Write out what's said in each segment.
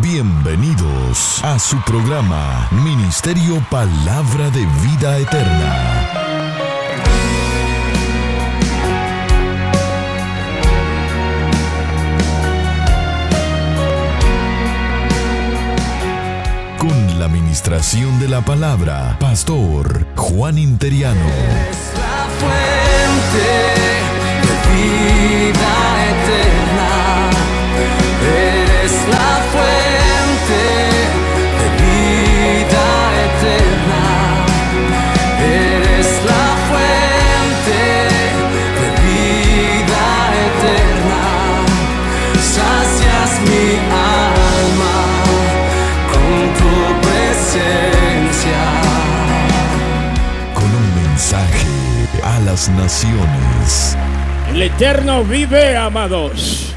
Bienvenidos a su programa Ministerio Palabra de Vida Eterna. Con la administración de la palabra, Pastor Juan Interiano. Es la fuente de vida eterna. Eres la fuente naciones. El Eterno vive, amados.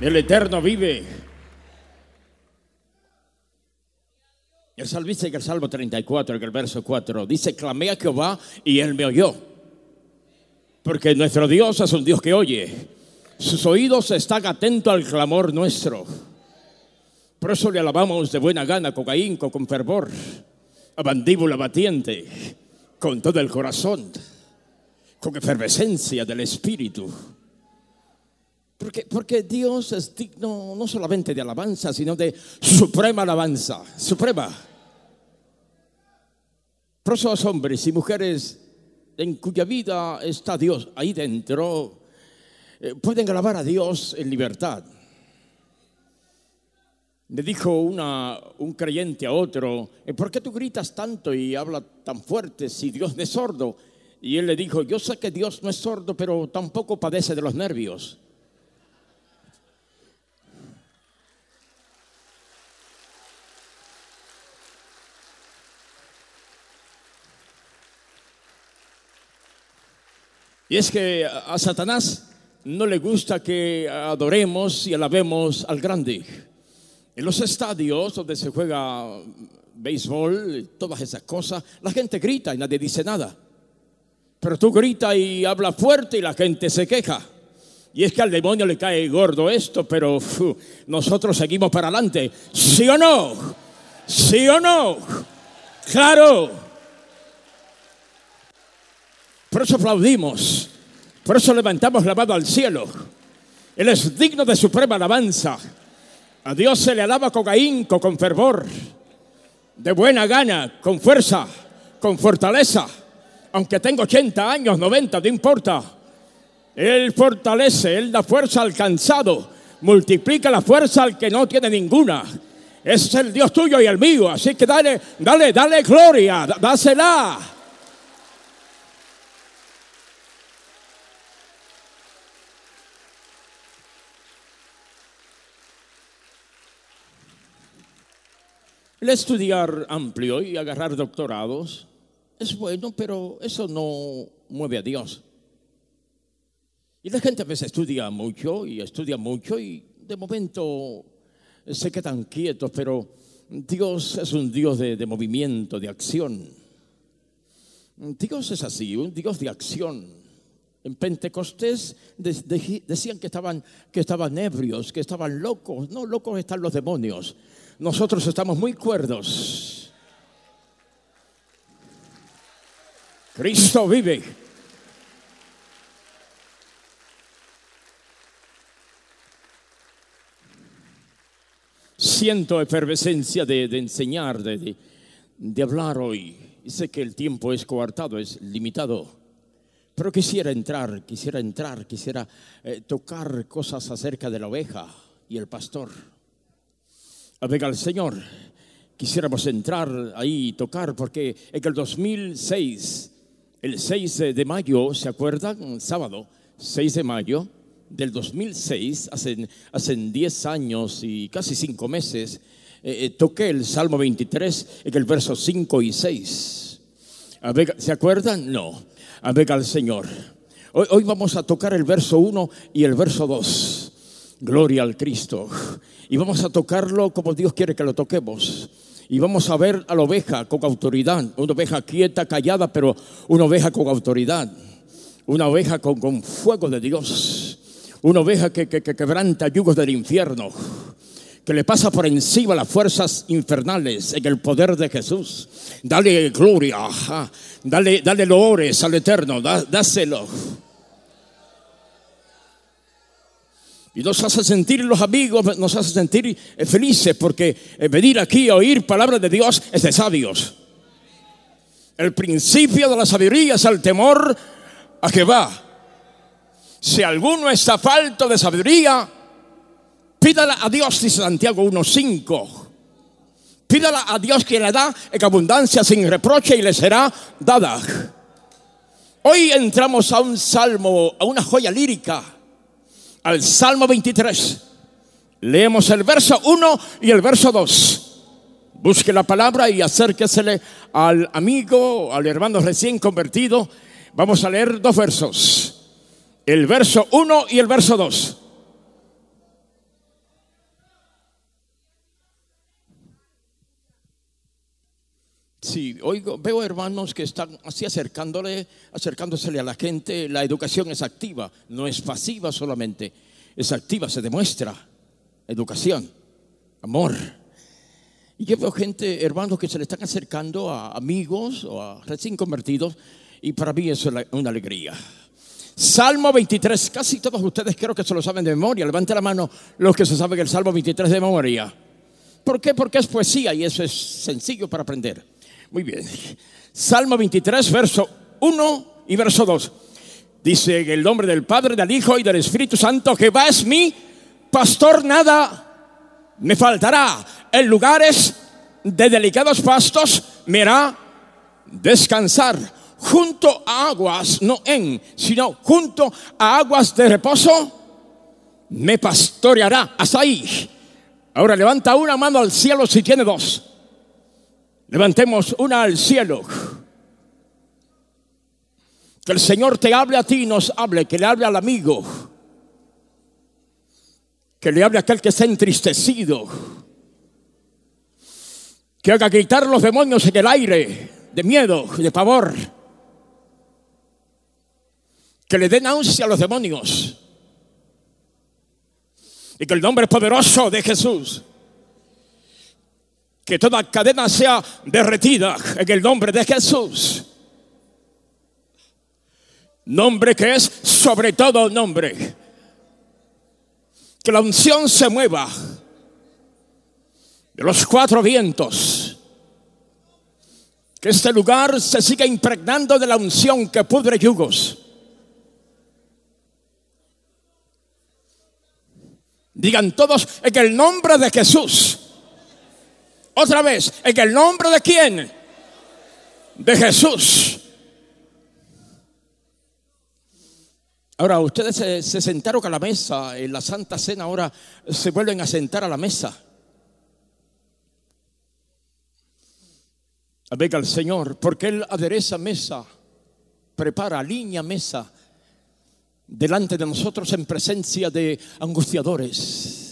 El Eterno vive. El salmista en el Salmo 34, en el verso 4, dice, clamé a Jehová y él me oyó. Porque nuestro Dios es un Dios que oye. Sus oídos están atentos al clamor nuestro. Por eso le alabamos de buena gana, con ahínco, con fervor, a mandíbula batiente, con todo el corazón con efervescencia del Espíritu. Porque, porque Dios es digno no solamente de alabanza, sino de suprema alabanza, suprema. Por eso los hombres y mujeres en cuya vida está Dios ahí dentro, eh, pueden alabar a Dios en libertad. Le dijo una, un creyente a otro, "Eh, ¿por qué tú gritas tanto y hablas tan fuerte si Dios no es sordo? Y él le dijo, yo sé que Dios no es sordo, pero tampoco padece de los nervios. Y es que a Satanás no le gusta que adoremos y alabemos al grande. En los estadios donde se juega béisbol, todas esas cosas, la gente grita y nadie dice nada. Pero tú gritas y hablas fuerte y la gente se queja. Y es que al demonio le cae gordo esto, pero nosotros seguimos para adelante. ¿Sí o no? ¿Sí o no? Claro. Por eso aplaudimos. Por eso levantamos la mano al cielo. Él es digno de suprema alabanza. A Dios se le alaba con ahínco, con fervor, de buena gana, con fuerza, con fortaleza. Aunque tengo 80 años, 90, no importa. Él fortalece, Él da fuerza al cansado, multiplica la fuerza al que no tiene ninguna. Es el Dios tuyo y el mío. Así que dale, dale, dale gloria, dásela. El estudiar amplio y agarrar doctorados es bueno, pero eso no mueve a Dios. Y la gente a veces estudia mucho y estudia mucho y de momento se quedan quietos, pero Dios es un Dios de, de movimiento, de acción. Dios es así, un Dios de acción. En Pentecostés de- de- decían que estaban, que estaban ebrios, que estaban locos. No, locos están los demonios. Nosotros estamos muy cuerdos. Cristo vive. Siento efervescencia de, enseñar, de, hablar hoy. Sé que el tiempo es coartado, es limitado. Pero quisiera entrar, quisiera entrar, quisiera eh, tocar cosas acerca de la oveja y el pastor. A ver al Señor, quisiéramos entrar ahí y tocar, porque en el 2006, el 6 de mayo, ¿se acuerdan? Sábado, 6 de mayo del 2006, hace, hace 10 años y casi 5 meses, eh, eh, toqué el Salmo 23 en el verso 5 y 6. A ver, ¿Se acuerdan? No. A ver al Señor. Hoy, hoy vamos a tocar el verso 1 y el verso 2. Gloria al Cristo. Y vamos a tocarlo como Dios quiere que lo toquemos. Y vamos a ver a la oveja con autoridad. Una oveja quieta, callada, pero una oveja con autoridad. Una oveja con, con fuego de Dios. Una oveja que, que- que quebranta yugos del infierno. que le pasa por encima las fuerzas infernales en el poder de Jesús. Dale gloria, dale, dale loores al Eterno, dá- dáselo. Y nos hace sentir los amigos, nos hace sentir eh, felices porque eh, venir aquí a oír palabra de Dios es de sabios. El principio de la sabiduría es el temor a Jehová. Si alguno está falto de sabiduría, pídala a Dios, dice Santiago 1.5. Pídala a Dios que le da en abundancia sin reproche y le será dada. Hoy entramos a un salmo, a una joya lírica, al Salmo 23. Leemos el verso 1 y el verso 2. Busque la palabra y acérquesele al amigo, al hermano recién convertido. Vamos a leer dos versos. El verso 1 y el verso 2. Sí, oigo, veo hermanos que están así acercándole, acercándosele a la gente. La educación es activa, no es pasiva solamente, es activa, se demuestra. Educación, amor. Y yo veo gente, hermanos, que se le están acercando a amigos o a recién convertidos, y para mí es una alegría. Salmo 23, casi todos ustedes creo que se lo saben de memoria. Levante la mano los que se saben el Salmo 23 de memoria. ¿Por qué? Porque es poesía y eso es sencillo para aprender. Muy bien. Salmo 23, verso 1 y verso 2. Dice en el nombre del Padre, del Hijo y del Espíritu Santo, Jehová es mi pastor, nada me faltará. En lugares de delicados pastos me hará descansar. Junto a aguas, no en, sino junto a aguas de reposo, me pastoreará. Hasta ahí. Ahora levanta una mano al cielo si tiene dos. Levantemos una al cielo. Que el Señor te hable a ti y nos hable, que le hable al amigo. Que le hable a aquel que está entristecido. Que haga gritar los demonios en el aire de miedo de pavor. Que le dé náusea a los demonios. Y que el nombre poderoso de Jesús que toda cadena sea derretida en el nombre de Jesús. Nombre que es sobre todo nombre. Que la unción se mueva de los cuatro vientos. Que este lugar se siga impregnando de la unción que pudre yugos. Digan todos en el nombre de Jesús. Otra vez, en el nombre de quién? De Jesús. Ahora, ustedes se, se sentaron a la mesa en la Santa Cena, ahora se vuelven a sentar a la mesa. Venga al Señor, porque Él adereza mesa, prepara, alinea mesa delante de nosotros en presencia de angustiadores.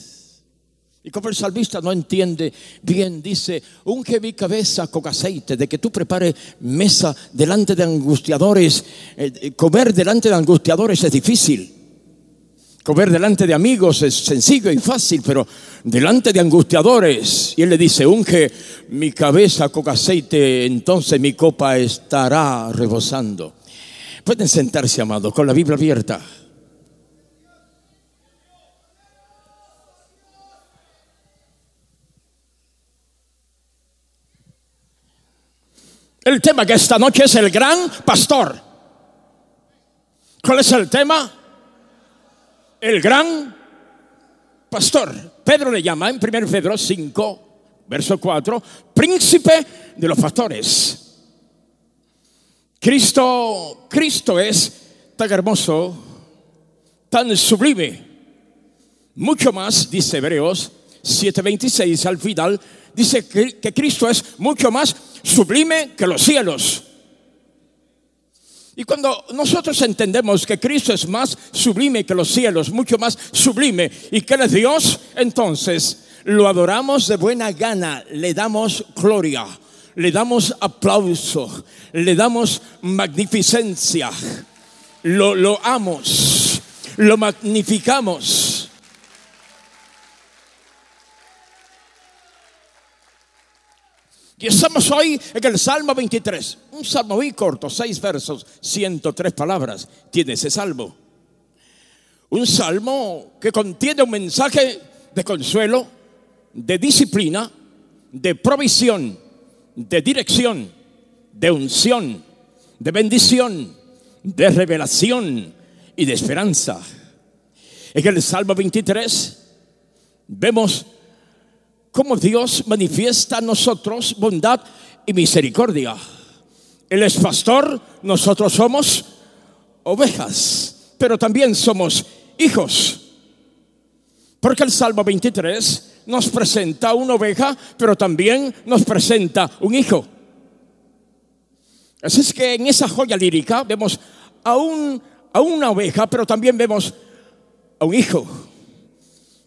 Y como el salmista no entiende bien, dice, unge mi cabeza con aceite, de que tú prepares mesa delante de angustiadores. Eh, eh, comer delante de angustiadores es difícil. Comer delante de amigos es sencillo y fácil, pero delante de angustiadores. Y él le dice, unge mi cabeza con aceite, entonces mi copa estará rebosando. Pueden sentarse, amados, con la Biblia abierta. El tema que esta noche es el gran pastor. ¿Cuál es el tema? El gran pastor. Pedro le llama en 1 Pedro 5, verso 4, príncipe de los pastores. Cristo, Cristo es tan hermoso, tan sublime. Mucho más, dice Hebreos 7:26 al final, dice que, que Cristo es mucho más sublime que los cielos. Y cuando nosotros entendemos que Cristo es más sublime que los cielos, mucho más sublime y que Él es Dios, entonces lo adoramos de buena gana, le damos gloria, le damos aplauso, le damos magnificencia, lo, lo amos, lo magnificamos. Y estamos hoy en el Salmo 23, un salmo muy corto, seis versos, 103 palabras, tiene ese salmo. Un salmo que contiene un mensaje de consuelo, de disciplina, de provisión, de dirección, de unción, de bendición, de revelación y de esperanza. En el Salmo 23 vemos cómo Dios manifiesta a nosotros bondad y misericordia. Él es pastor, nosotros somos ovejas, pero también somos hijos. Porque el Salmo 23 nos presenta una oveja, pero también nos presenta un hijo. Así es que en esa joya lírica vemos a, un, a una oveja, pero también vemos a un hijo.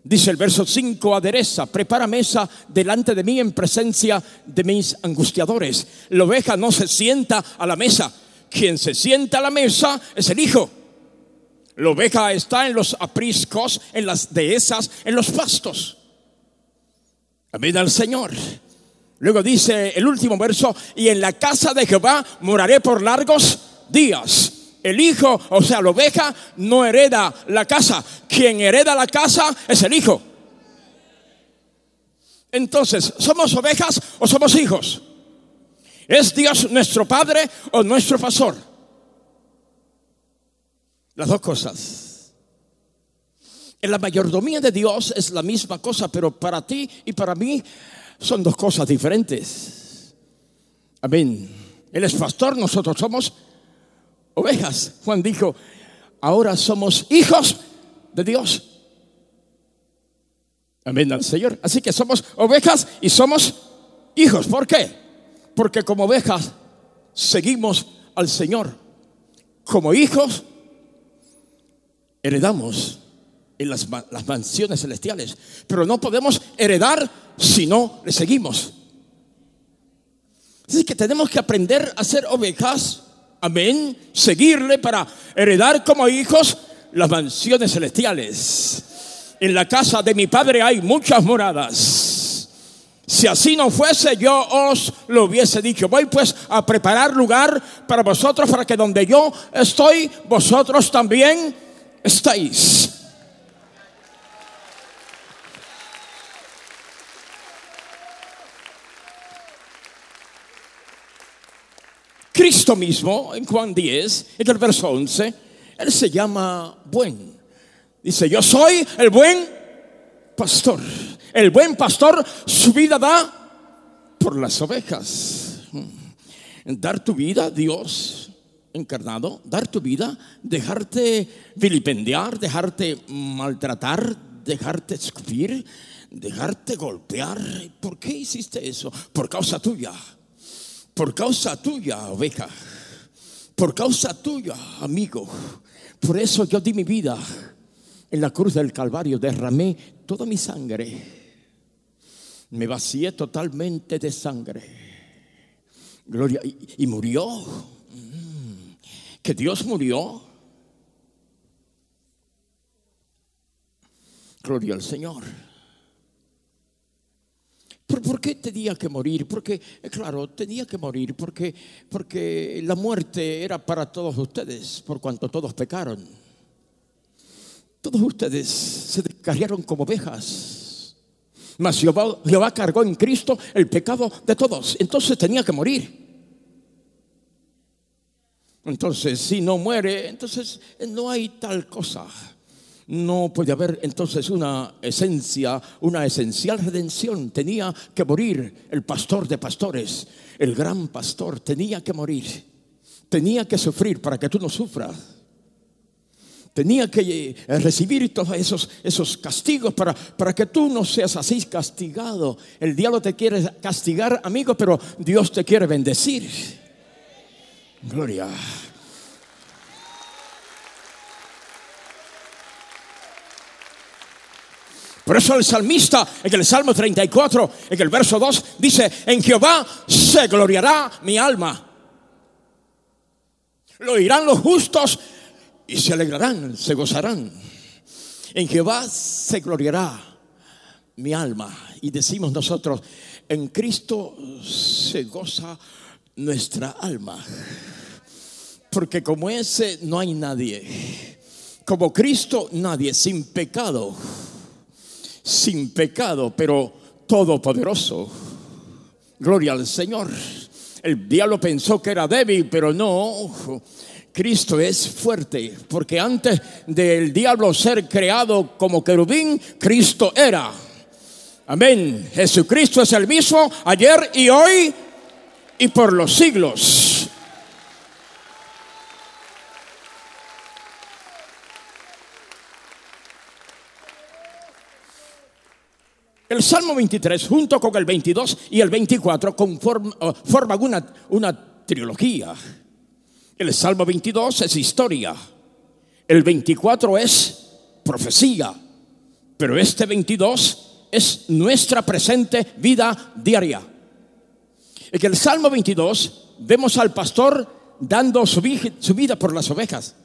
Dice el verso 5, adereza, prepara mesa delante de mí en presencia de mis angustiadores. La oveja no se sienta a la mesa. Quien se sienta a la mesa es el hijo. La oveja está en los apriscos, en las dehesas, en los pastos. Amén al Señor. Luego dice el último verso, y en la casa de Jehová moraré por largos días. El hijo, o sea, la oveja, no hereda la casa. Quien hereda la casa es el hijo. Entonces, ¿somos ovejas o somos hijos? ¿Es Dios nuestro Padre o nuestro pastor? Las dos cosas. En la mayordomía de Dios es la misma cosa, pero para ti y para mí son dos cosas diferentes. Amén. Él es pastor, nosotros somos ovejas. Juan dijo, ahora somos hijos de Dios. Amén al Señor. Así que somos ovejas y somos hijos. ¿Por qué? Porque como ovejas seguimos al Señor. Como hijos heredamos en las, mansiones celestiales. Pero no podemos heredar si no le seguimos. Así que tenemos que aprender a ser ovejas Amén. Seguirle para heredar como hijos las mansiones celestiales. En la casa de mi padre hay muchas moradas. Si así no fuese, yo os lo hubiese dicho. Voy pues a preparar lugar para vosotros, para que donde yo estoy, vosotros también estáis. Cristo mismo, en Juan 10, en el verso 11, Él se llama buen. Dice, yo soy el buen pastor. El buen pastor su vida da por las ovejas. Dar tu vida, Dios encarnado, dar tu vida, dejarte vilipendiar, dejarte maltratar, dejarte escupir, dejarte golpear. ¿Por qué hiciste eso? Por causa tuya por causa tuya, oveja. Por causa tuya, amigo. Por eso yo di mi vida en la cruz del Calvario. Derramé toda mi sangre. Me vacié totalmente de sangre. Gloria. Y, murió. Mm. Que Dios murió. Gloria al Señor. ¿Por, qué tenía que morir? Porque, eh, claro, tenía que morir porque, porque la muerte era para todos ustedes, por cuanto todos pecaron. Todos ustedes se descarriaron como ovejas. Mas Jehová, Jehová cargó en Cristo el pecado de todos. Entonces tenía que morir. Entonces, si no muere, entonces no hay tal cosa no puede haber entonces una esencia, una esencial redención. Tenía que morir el pastor de pastores, el gran pastor, tenía que morir. Tenía que sufrir para que tú no sufras. Tenía que eh, recibir todos esos, esos castigos para, para que tú no seas así castigado. El diablo te quiere castigar, amigo, pero Dios te quiere bendecir. Gloria. Por eso el salmista en el Salmo 34, en el verso 2, dice, en Jehová se gloriará mi alma. Lo oirán los justos y se alegrarán, se gozarán. En Jehová se gloriará mi alma. Y decimos nosotros, en Cristo se goza nuestra alma. Porque como ese no hay nadie. Como Cristo nadie, sin pecado. Sin pecado, pero todopoderoso. Gloria al Señor. El diablo pensó que era débil, pero no. Cristo es fuerte, porque antes del diablo ser creado como querubín, Cristo era. Amén. Jesucristo es el mismo ayer y hoy y por los siglos. El Salmo 23 junto con el 22 y el 24 conform- forman una, una trilogía. El Salmo 22 es historia. El 24 es profecía. Pero este 22 es nuestra presente vida diaria. En el Salmo 22 vemos al pastor dando su vida por las ovejas.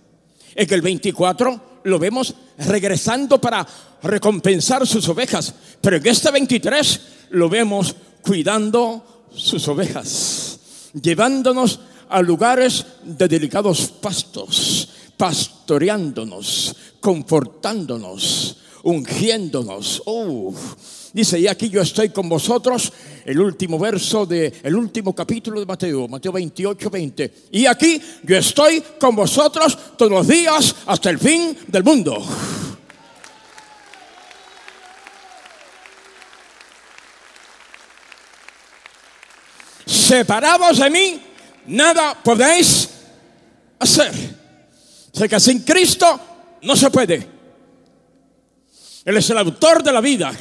En el 24 lo vemos regresando para recompensar sus ovejas. Pero en este 23 lo vemos cuidando sus ovejas, llevándonos a lugares de delicados pastos, pastoreándonos, confortándonos, ungiéndonos. Oh, dice, y aquí yo estoy con vosotros, el último verso de el último capítulo de Mateo, Mateo 28, 20. Y aquí yo estoy con vosotros todos los días hasta el fin del mundo. Separados de mí, nada podéis hacer. Sé que sin Cristo no se puede. Él es el autor de la vida.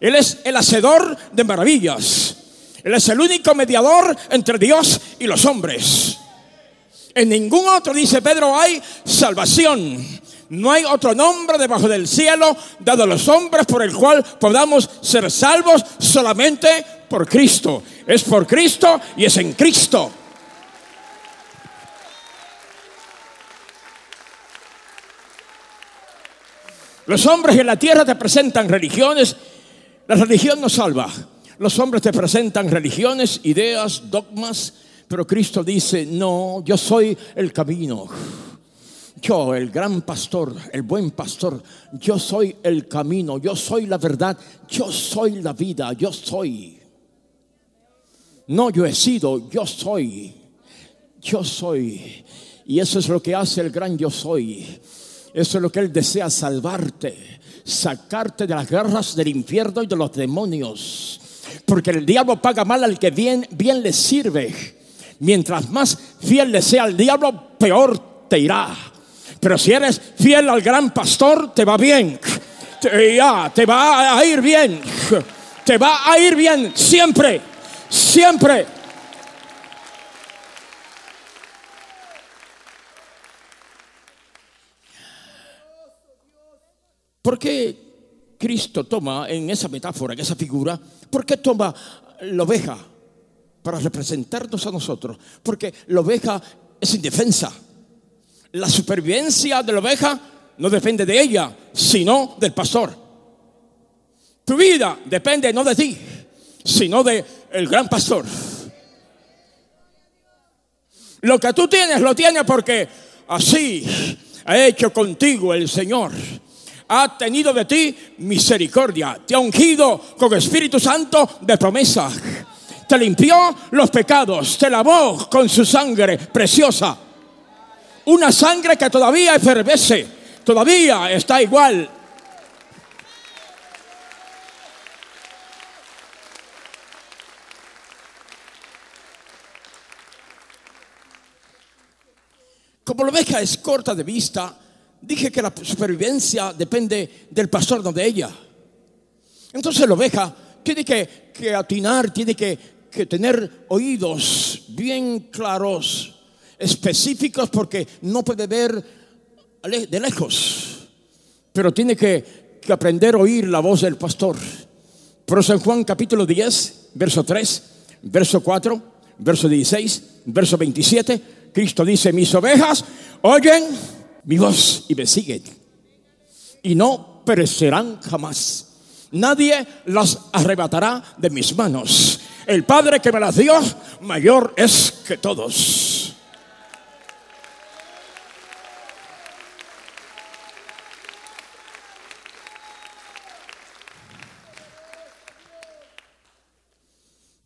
Él es el hacedor de maravillas. Él es el único mediador entre Dios y los hombres. En ningún otro, dice Pedro, hay salvación. No hay otro nombre debajo del cielo dado a los hombres por el cual podamos ser salvos solamente por Cristo. Es por Cristo y es en Cristo. Los hombres en la tierra te presentan religiones. La religión no salva. Los hombres te presentan religiones, ideas, dogmas. Pero Cristo dice, no, yo soy el camino. Yo, el gran pastor, el buen pastor, yo soy el camino, yo soy la verdad, yo soy la vida, yo soy. No yo he sido, yo soy. Yo soy. Y eso es lo que hace el gran yo soy. Eso es lo que Él desea salvarte, sacarte de las garras del infierno y de los demonios. Porque el diablo paga mal al que bien, bien le sirve. Mientras más fiel le sea al diablo, peor te irá. Pero si eres fiel al gran pastor, te va bien. Te, ya, te va a ir bien. Te va a ir bien siempre. Siempre. ¿Por qué Cristo toma en esa metáfora, en esa figura, por qué toma la oveja para representarnos a nosotros? Porque la oveja es indefensa. La supervivencia de la oveja no depende de ella, sino del pastor. Tu vida depende no de ti, sino del el gran pastor. Lo que tú tienes, lo tienes porque así ha hecho contigo el Señor. Ha tenido de ti misericordia. Te ha ungido con Espíritu Santo de promesa. Te limpió los pecados. Te lavó con su sangre preciosa. Una sangre que todavía efervece. Todavía está igual. Como la oveja es corta de vista, dije que la supervivencia depende del pastor, no de ella. Entonces la oveja tiene que, atinar, tiene que, tener oídos bien claros, específicos, porque no puede ver de lejos, pero tiene que, aprender a oír la voz del pastor. Por eso en Juan capítulo 10, verso 3, verso 4, verso 16, verso 27, Cristo dice, mis ovejas oyen mi voz y me siguen y no perecerán jamás, Nadie las arrebatará de mis manos. El Padre que me las dio, mayor es que todos.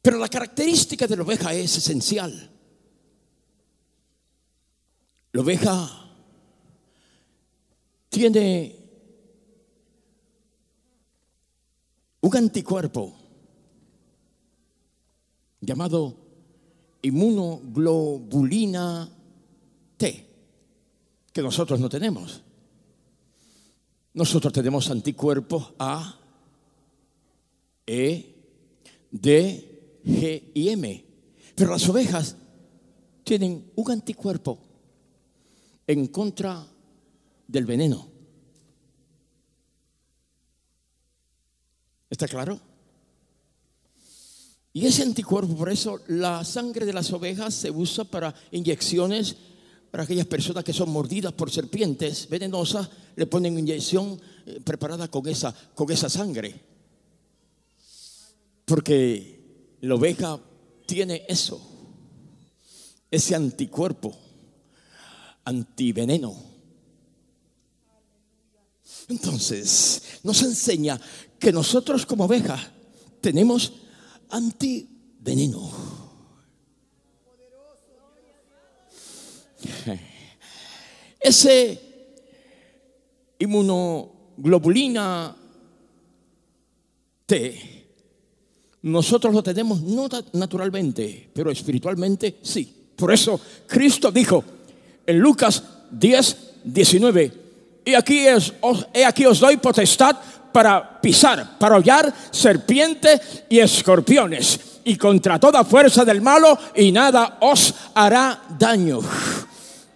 Pero la característica de la oveja es esencial. La oveja tiene un anticuerpo llamado inmunoglobulina T, que nosotros no tenemos. Nosotros tenemos anticuerpos A, E, D, G y M. Pero las ovejas tienen un anticuerpo en contra del veneno. ¿Está claro? Y ese anticuerpo, por eso la sangre de las ovejas se usa para inyecciones para aquellas personas que son mordidas por serpientes venenosas, le ponen inyección eh, preparada con esa, con esa sangre. Porque la oveja tiene eso, ese anticuerpo, antiveneno. Entonces, nos enseña que nosotros como ovejas tenemos antiveneno. Ese inmunoglobulina T nosotros lo tenemos no naturalmente, pero espiritualmente sí. Por eso Cristo dijo en Lucas 10, 19, y aquí, es, os, aquí os doy potestad para pisar, para hollar serpientes y escorpiones, y contra toda fuerza del malo, y nada os hará daño.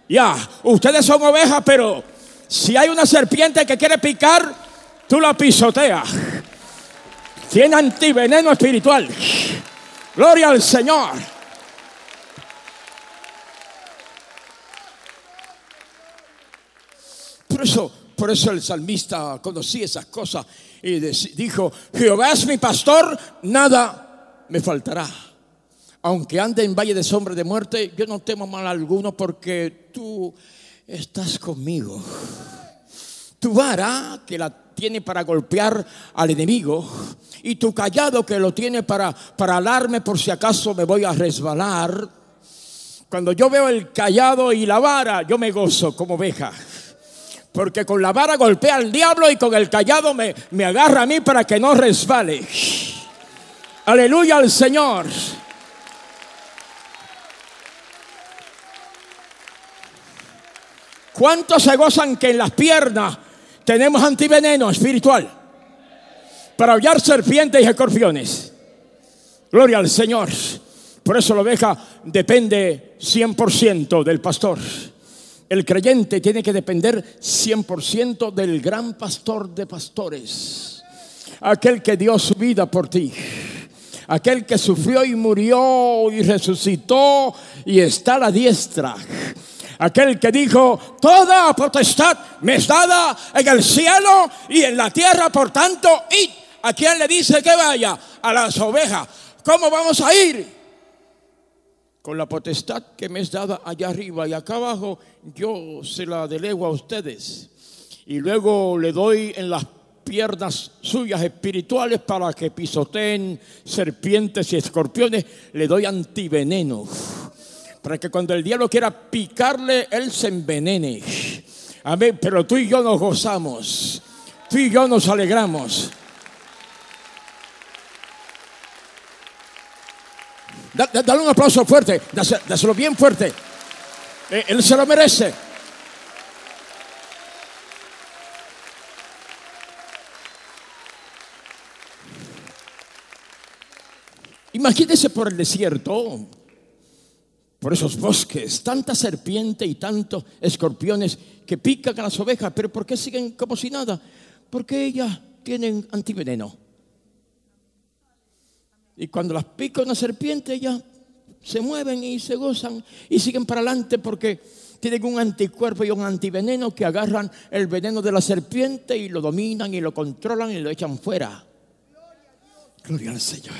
Ya, ustedes son ovejas, pero si hay una serpiente que quiere picar, tú la pisoteas tiene antiveneno espiritual. Gloria al Señor. Por eso, por eso el salmista conocía esas cosas y dijo, Jehová es mi pastor, nada me faltará. Aunque ande en valle de sombra de muerte, yo no temo mal alguno porque tú estás conmigo. Tu vara, que la tiene para golpear al enemigo, y tu callado que lo tiene para, para alarme por si acaso me voy a resbalar. Cuando yo veo el callado y la vara, yo me gozo como oveja. Porque con la vara golpea al diablo y con el callado me, me agarra a mí para que no resbale. Aleluya al Señor. ¿Cuántos se gozan que en las piernas tenemos antiveneno espiritual para aullar serpientes y escorpiones. Gloria al Señor. Por eso la oveja depende 100% del pastor. El creyente tiene que depender 100% del gran pastor de pastores. Aquel que dio su vida por ti. Aquel que sufrió y murió y resucitó y está a la diestra Aquel que dijo, toda potestad me es dada en el cielo y en la tierra, por tanto, id. ¿A quién le dice que vaya? A las ovejas. ¿Cómo vamos a ir? Con la potestad que me es dada allá arriba y acá abajo, yo se la delego a ustedes. Y luego le doy en las piernas suyas espirituales para que pisoteen serpientes y escorpiones. Le doy antiveneno para que cuando el diablo quiera picarle, él se envenene. Amén, pero tú y yo nos gozamos, tú y yo nos alegramos. Dale un aplauso fuerte, dáselo bien fuerte. Eh, él se lo merece. Imagínese por el desierto, por esos bosques, tanta serpiente y tantos escorpiones que pican a las ovejas, pero ¿por qué siguen como si nada? Porque ellas tienen antiveneno. Y cuando las pica una serpiente, ellas se mueven y se gozan y siguen para adelante porque tienen un anticuerpo y un antiveneno que agarran el veneno de la serpiente y lo dominan y lo controlan y lo echan fuera. Gloria al Señor.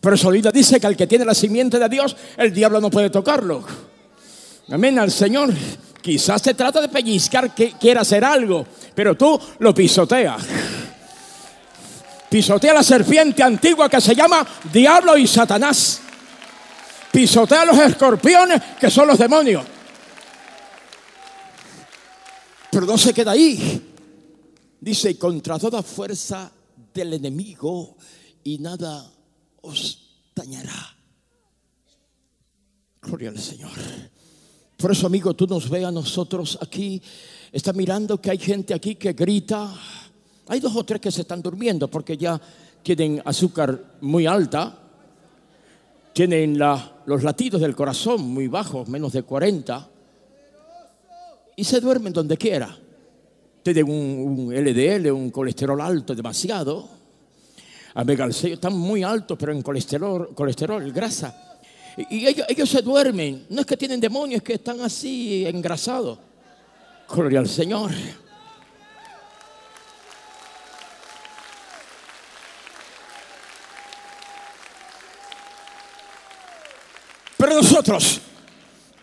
Por eso dice que al que tiene la simiente de Dios, el diablo no puede tocarlo. Amén al Señor. Quizás se trata de pellizcar que quiera hacer algo, pero tú lo pisoteas. Pisotea la serpiente antigua que se llama diablo y Satanás. Pisotea los escorpiones que son los demonios. Pero no se queda ahí. Dice, contra toda fuerza del enemigo y nada os dañará. Gloria al Señor. Por eso, amigo, tú nos ve a nosotros aquí. Está mirando que hay gente aquí que grita. Hay dos o tres que se están durmiendo porque ya tienen azúcar muy alta. Tienen los latidos del corazón muy bajos, menos de 40. Y se duermen donde quiera. Tienen un, LDL, un colesterol alto demasiado. A megalceo están muy altos, pero en colesterol, colesterol, grasa. Y, ellos se duermen. No es que tienen demonios, es que están así engrasados. Gloria al Señor. Nosotros,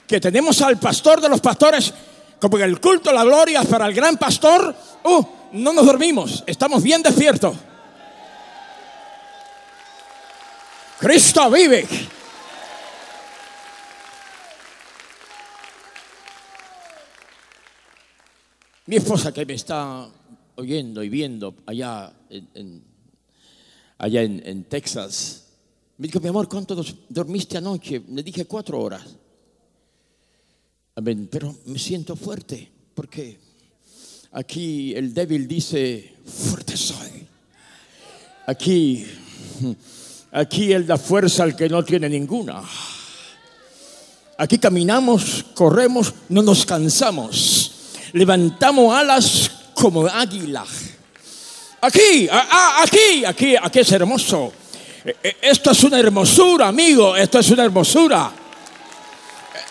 que tenemos al pastor de los pastores, como en el culto la gloria para el gran pastor, uh, no nos dormimos, estamos bien despiertos. Cristo vive. Mi esposa que me está oyendo y viendo allá allá en Texas, me dijo, mi amor, ¿cuánto dormiste anoche? Le dije cuatro horas. Amén, pero me siento fuerte porque aquí el débil dice, fuerte soy. Aquí, aquí él da fuerza al que no tiene ninguna. Aquí caminamos, corremos, no nos cansamos. Levantamos alas como águila. Aquí, a- a- aquí, aquí, aquí es hermoso. E- e- Esto es una hermosura, amigo. Esto es una hermosura.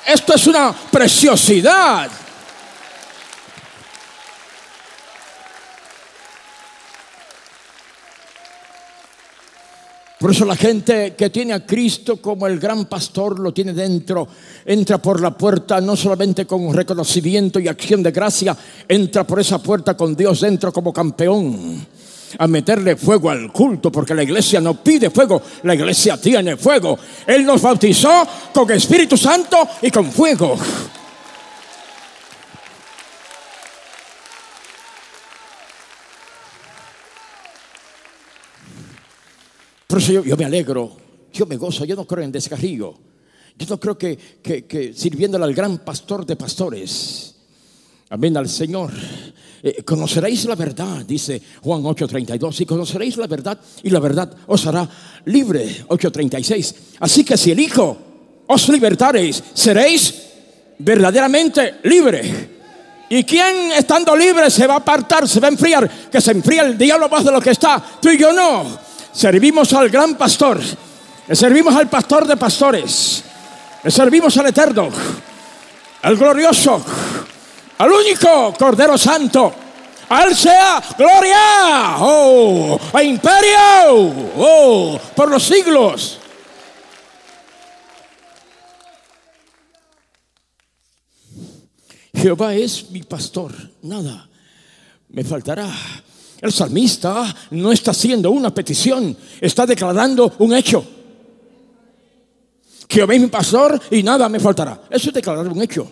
Esto es una preciosidad. Por eso la gente que tiene a Cristo como el gran pastor lo tiene dentro, entra por la puerta no solamente con reconocimiento y acción de gracia, entra por esa puerta con Dios dentro como campeón a meterle fuego al culto, porque la iglesia no pide fuego, la iglesia tiene fuego. Él nos bautizó con Espíritu Santo y con fuego. Por eso yo, yo me alegro, yo me gozo, yo no creo en descarrío. Yo no creo que, que, que sirviéndole al gran pastor de pastores, amén al Señor, eh, conoceréis la verdad, dice Juan 8:32, y conoceréis la verdad y la verdad os hará libre, 8:36. Así que si el Hijo os libertareis, seréis verdaderamente libre. ¿Y quién estando libre se va a apartar, se va a enfriar? Que se enfría el diablo más de lo que está. Tú y yo no. Servimos al gran pastor. Le servimos al pastor de pastores. Le servimos al eterno. Al glorioso. Al único Cordero Santo. A él sea gloria. Oh, a imperio. Oh, por los siglos. Jehová es mi pastor, nada me faltará. El salmista no está haciendo una petición, está declarando un hecho. Jehová es mi pastor y nada me faltará. Eso es declarar un hecho.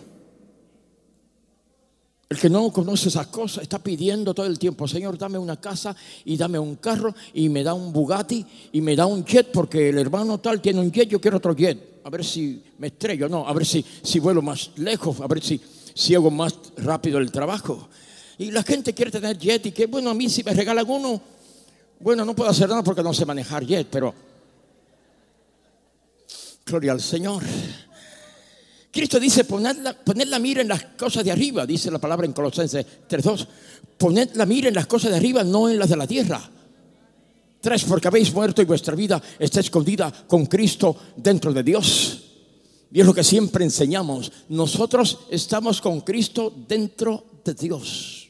El que no conoce esas cosas está pidiendo todo el tiempo, Señor, dame una casa y dame un carro y me da un Bugatti y me da un jet porque el hermano tal tiene un jet, yo quiero otro jet. A ver si me estrello, no, a ver si, si vuelo más lejos, a ver si, si hago más rápido el trabajo. Y la gente quiere tener jet y que, bueno, a mí si me regalan uno, bueno, no puedo hacer nada porque no sé manejar jet, pero gloria al Señor. Cristo dice, poned la, poned la mira en las cosas de arriba, dice la palabra en Colosenses 3.2. Poned la mira en las cosas de arriba, no en las de la tierra. Tres, porque habéis muerto y vuestra vida está escondida con Cristo dentro de Dios. Y es lo que siempre enseñamos. Nosotros estamos con Cristo dentro de Dios.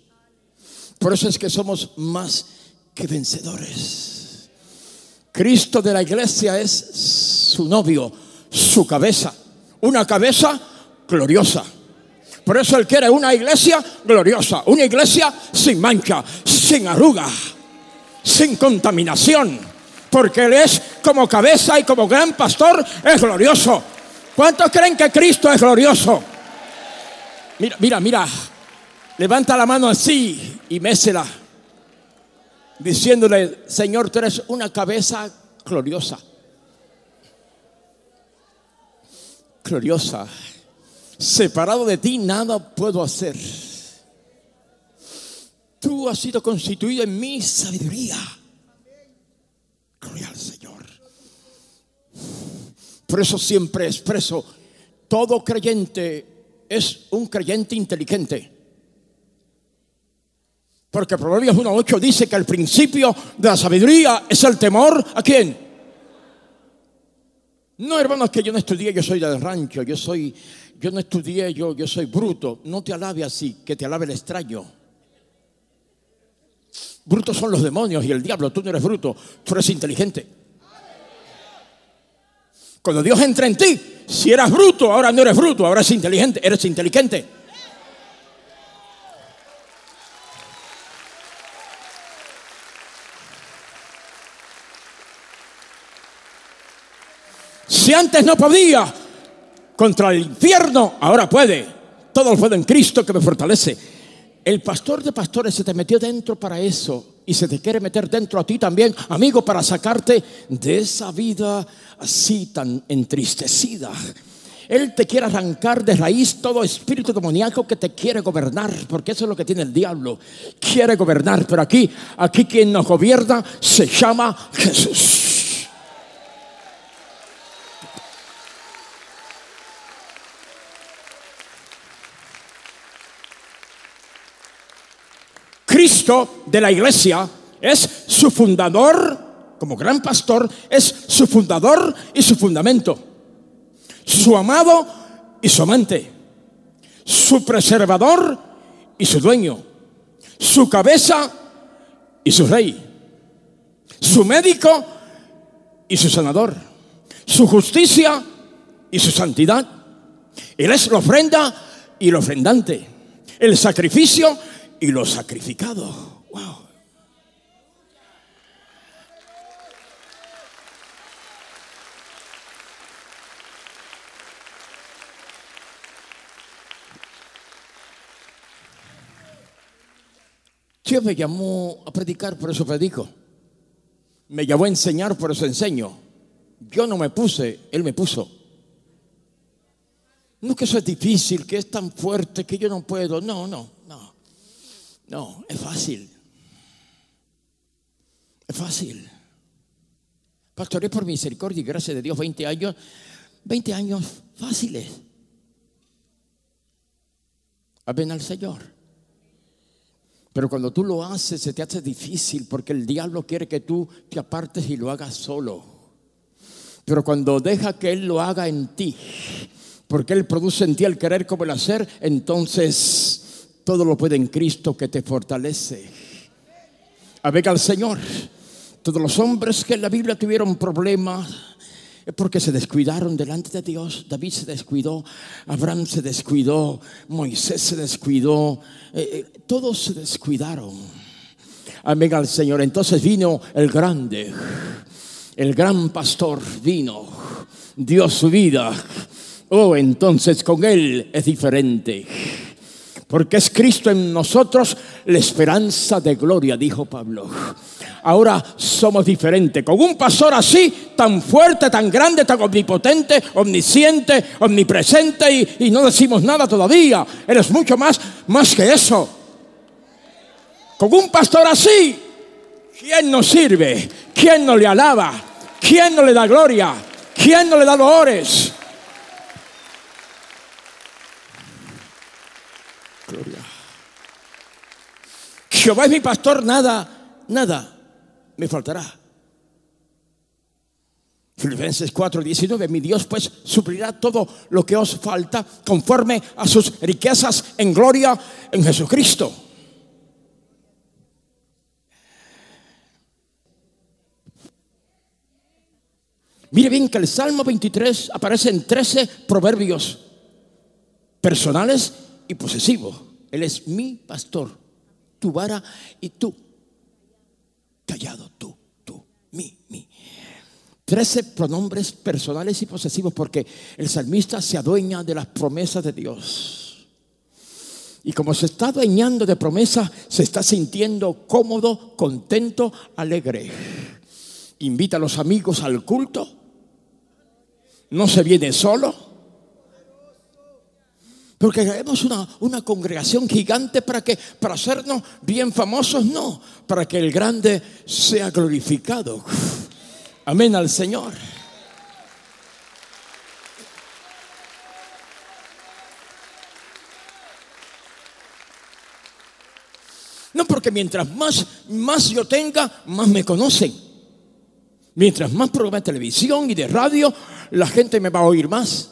Por eso es que somos más que vencedores. Cristo de la iglesia es su novio, su cabeza. Una cabeza gloriosa. Por eso Él quiere una iglesia gloriosa, una iglesia sin mancha, sin arruga, sin contaminación. Porque Él es como cabeza y como gran pastor es glorioso. ¿Cuántos creen que Cristo es glorioso? Mira, mira, mira. Levanta la mano así y mésela. Diciéndole, Señor, tú eres una cabeza gloriosa. Gloriosa. Separado de ti nada puedo hacer. Tú has sido constituido en mi sabiduría. Gloria al Señor. Por eso siempre expreso, todo creyente es un creyente inteligente. Porque Proverbios 1.8 dice que el principio de la sabiduría es el temor a quién. No, hermanos, que yo no estudié, yo soy del rancho, yo soy, yo no estudié, yo, yo soy bruto. No te alabe así, que te alabe el extraño. Brutos son los demonios y el diablo, tú no eres bruto, tú eres inteligente. Cuando Dios entra en ti, si eras bruto, ahora no eres bruto, ahora eres inteligente, eres inteligente. Si antes no podía contra el infierno, ahora puede. Todo lo puedo en Cristo que me fortalece. El pastor de pastores se te metió dentro para eso y se te quiere meter dentro a ti también, amigo, para sacarte de esa vida así tan entristecida. Él te quiere arrancar de raíz todo espíritu demoníaco que te quiere gobernar, porque eso es lo que tiene el diablo. Quiere gobernar, pero aquí, aquí quien nos gobierna se llama Jesús. Cristo de la iglesia es su fundador, como gran pastor, es su fundador y su fundamento, su amado y su amante, su preservador y su dueño, su cabeza y su rey, su médico y su sanador, su justicia y su santidad. Él es la ofrenda y el ofrendante, el sacrificio y lo sacrificado. Wow. Dios me llamó a predicar, por eso predico. Me llamó a enseñar, por eso enseño. Yo no me puse, Él me puso. No que eso es difícil, que es tan fuerte que yo no puedo. No, no, no. No, es fácil. Es fácil. Pastoré por misericordia y gracia de Dios 20 años, 20 años fáciles. Ven al Señor. Pero cuando tú lo haces se te hace difícil porque el diablo quiere que tú te apartes y lo hagas solo. Pero cuando deja que Él lo haga en ti, porque Él produce en ti el querer como el hacer, entonces todo lo puede en Cristo que te fortalece. Avega al Señor. Todos los hombres que en la Biblia tuvieron problemas es porque se descuidaron delante de Dios. David se descuidó, Abraham se descuidó, Moisés se descuidó, eh, eh, todos se descuidaron. Amén al Señor. Entonces vino el grande, el gran pastor vino, dio su vida. Oh, entonces con él es diferente. Porque es Cristo en nosotros la esperanza de gloria, dijo Pablo. Ahora somos diferentes. Con un pastor así, tan fuerte, tan grande, tan omnipotente, omnisciente, omnipresente y, y no decimos nada todavía. Eres mucho más, más que eso. Con un pastor así, ¿quién nos sirve? ¿Quién nos le alaba? ¿Quién nos le da gloria? ¿Quién nos le da dolores? Gloria. Jehová es mi pastor, nada, nada me faltará. Filipenses 4, 19, mi Dios pues suplirá todo lo que os falta conforme a sus riquezas en gloria en Jesucristo. Mire bien que el Salmo 23 aparece en 13 proverbios personales y posesivos. Él es mi pastor, tu vara y tú. Callado, tú, tú, mi, mi. Trece pronombres personales y posesivos porque el salmista se adueña de las promesas de Dios. Y como se está adueñando de promesas, se está sintiendo cómodo, contento, alegre. Invita a los amigos al culto. No se viene solo. Porque queremos una, una congregación gigante para que, para hacernos bien famosos, no, para que el grande sea glorificado. Amén al Señor. No porque mientras más, más yo tenga, más me conocen. Mientras más programas de televisión y de radio, la gente me va a oír más.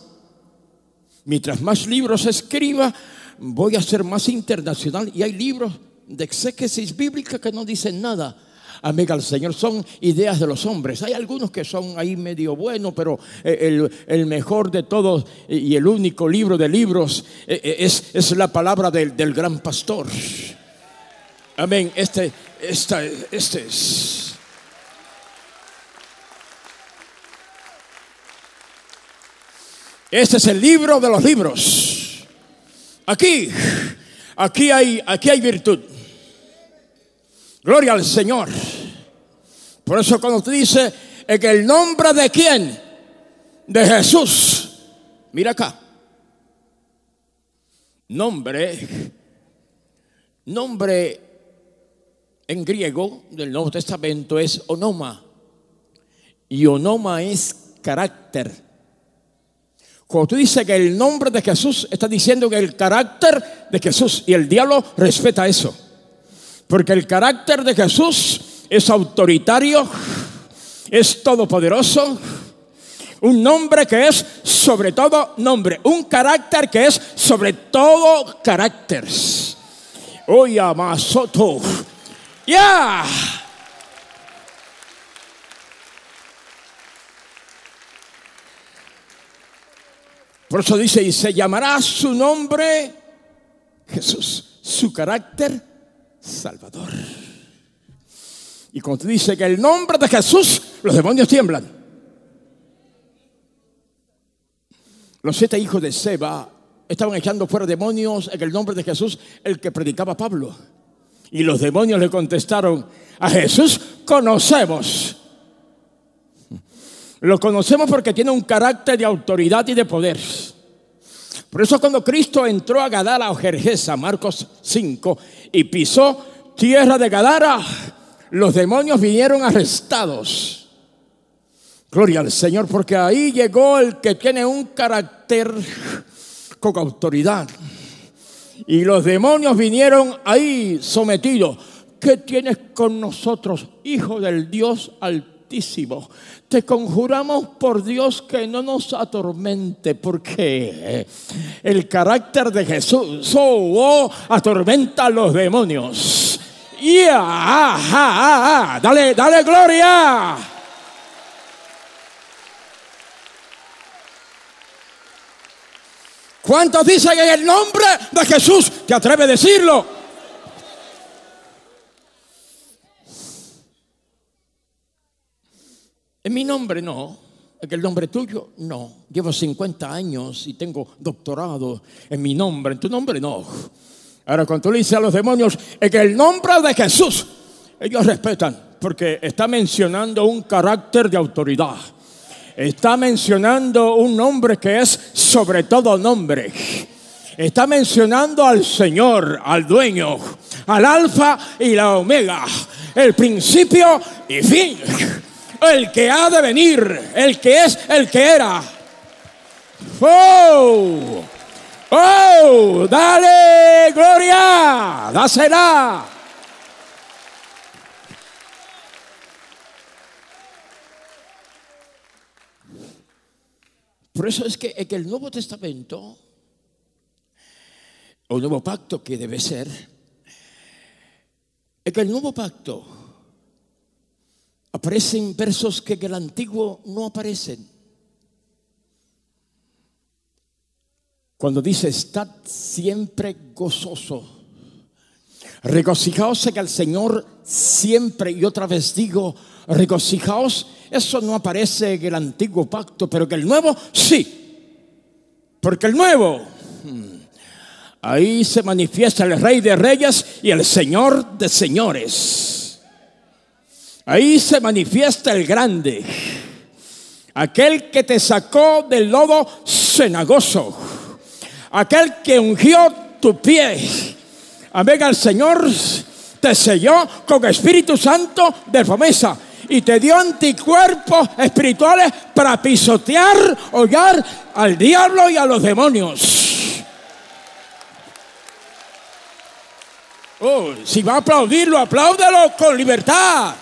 Mientras más libros escriba, voy a ser más internacional. Y hay libros de exégesis bíblica que no dicen nada. Amiga al Señor, son ideas de los hombres. Hay algunos que son ahí medio buenos, pero eh, el, el mejor de todos y el único libro de libros eh, eh, es, es la palabra del, del gran pastor. Amén. Este, esta, este es. Este es el libro de los libros. Aquí, aquí hay, aquí hay virtud. Gloria al Señor. Por eso cuando te dice en el nombre de quién, de Jesús, mira acá. Nombre, nombre en griego del Nuevo Testamento es onoma. Y onoma es carácter. Cuando tú dices que el nombre de Jesús, está diciendo que el carácter de Jesús y el diablo respeta eso. Porque el carácter de Jesús es autoritario, es todopoderoso. Un nombre que es sobre todo nombre. Un carácter que es sobre todo carácter. Oye, amasoto. Ya. Por eso dice, y se llamará su nombre Jesús, su carácter Salvador. Y cuando dice que el nombre de Jesús, los demonios tiemblan. Los siete hijos de Seba estaban echando fuera demonios en el nombre de Jesús, el que predicaba Pablo. Y los demonios le contestaron, a Jesús conocemos. Lo conocemos porque tiene un carácter de autoridad y de poder. Por eso cuando Cristo entró a Gadara o Jerjesa, Marcos 5, y pisó tierra de Gadara, los demonios vinieron arrestados. Gloria al Señor, porque ahí llegó el que tiene un carácter con autoridad. Y los demonios vinieron ahí sometidos. ¿Qué tienes con nosotros, hijo del Dios Altísimo? Te conjuramos por Dios que no nos atormente, porque el carácter de Jesús oh, atormenta a los demonios. Yeah, ah, ah, ah, dale, dale gloria. ¿Cuántos dicen en el nombre de Jesús? ¿Te atreve a decirlo? En mi nombre no, en el nombre tuyo no. Llevo 50 años y tengo doctorado en mi nombre, en tu nombre no. Ahora cuando tú le dices a los demonios, en el nombre de Jesús, ellos respetan porque está mencionando un carácter de autoridad está mencionando un nombre que es sobre todo nombre. Está mencionando al Señor, al dueño, al alfa y la omega, el principio y fin, el que ha de venir, el que es, el que era. ¡Oh! ¡Oh! ¡Dale gloria! ¡Dásela! Por eso es que, el Nuevo Testamento, o Nuevo Pacto que debe ser, es que el Nuevo Pacto aparecen versos que en el antiguo no aparecen. Cuando dice, estad siempre gozoso. Regocijaos en el Señor siempre. Y otra vez digo, regocijaos. Eso no aparece en el antiguo pacto, pero que el nuevo sí. Porque el nuevo, hmm, ahí se manifiesta el Rey de Reyes y el Señor de Señores. Ahí se manifiesta el grande, aquel que te sacó del lodo cenagoso, aquel que ungió tu pie. Amén al Señor, te selló con Espíritu Santo de promesa y te dio anticuerpos espirituales para pisotear, hollar al diablo y a los demonios. Oh, si va a aplaudirlo, apláudelo con libertad.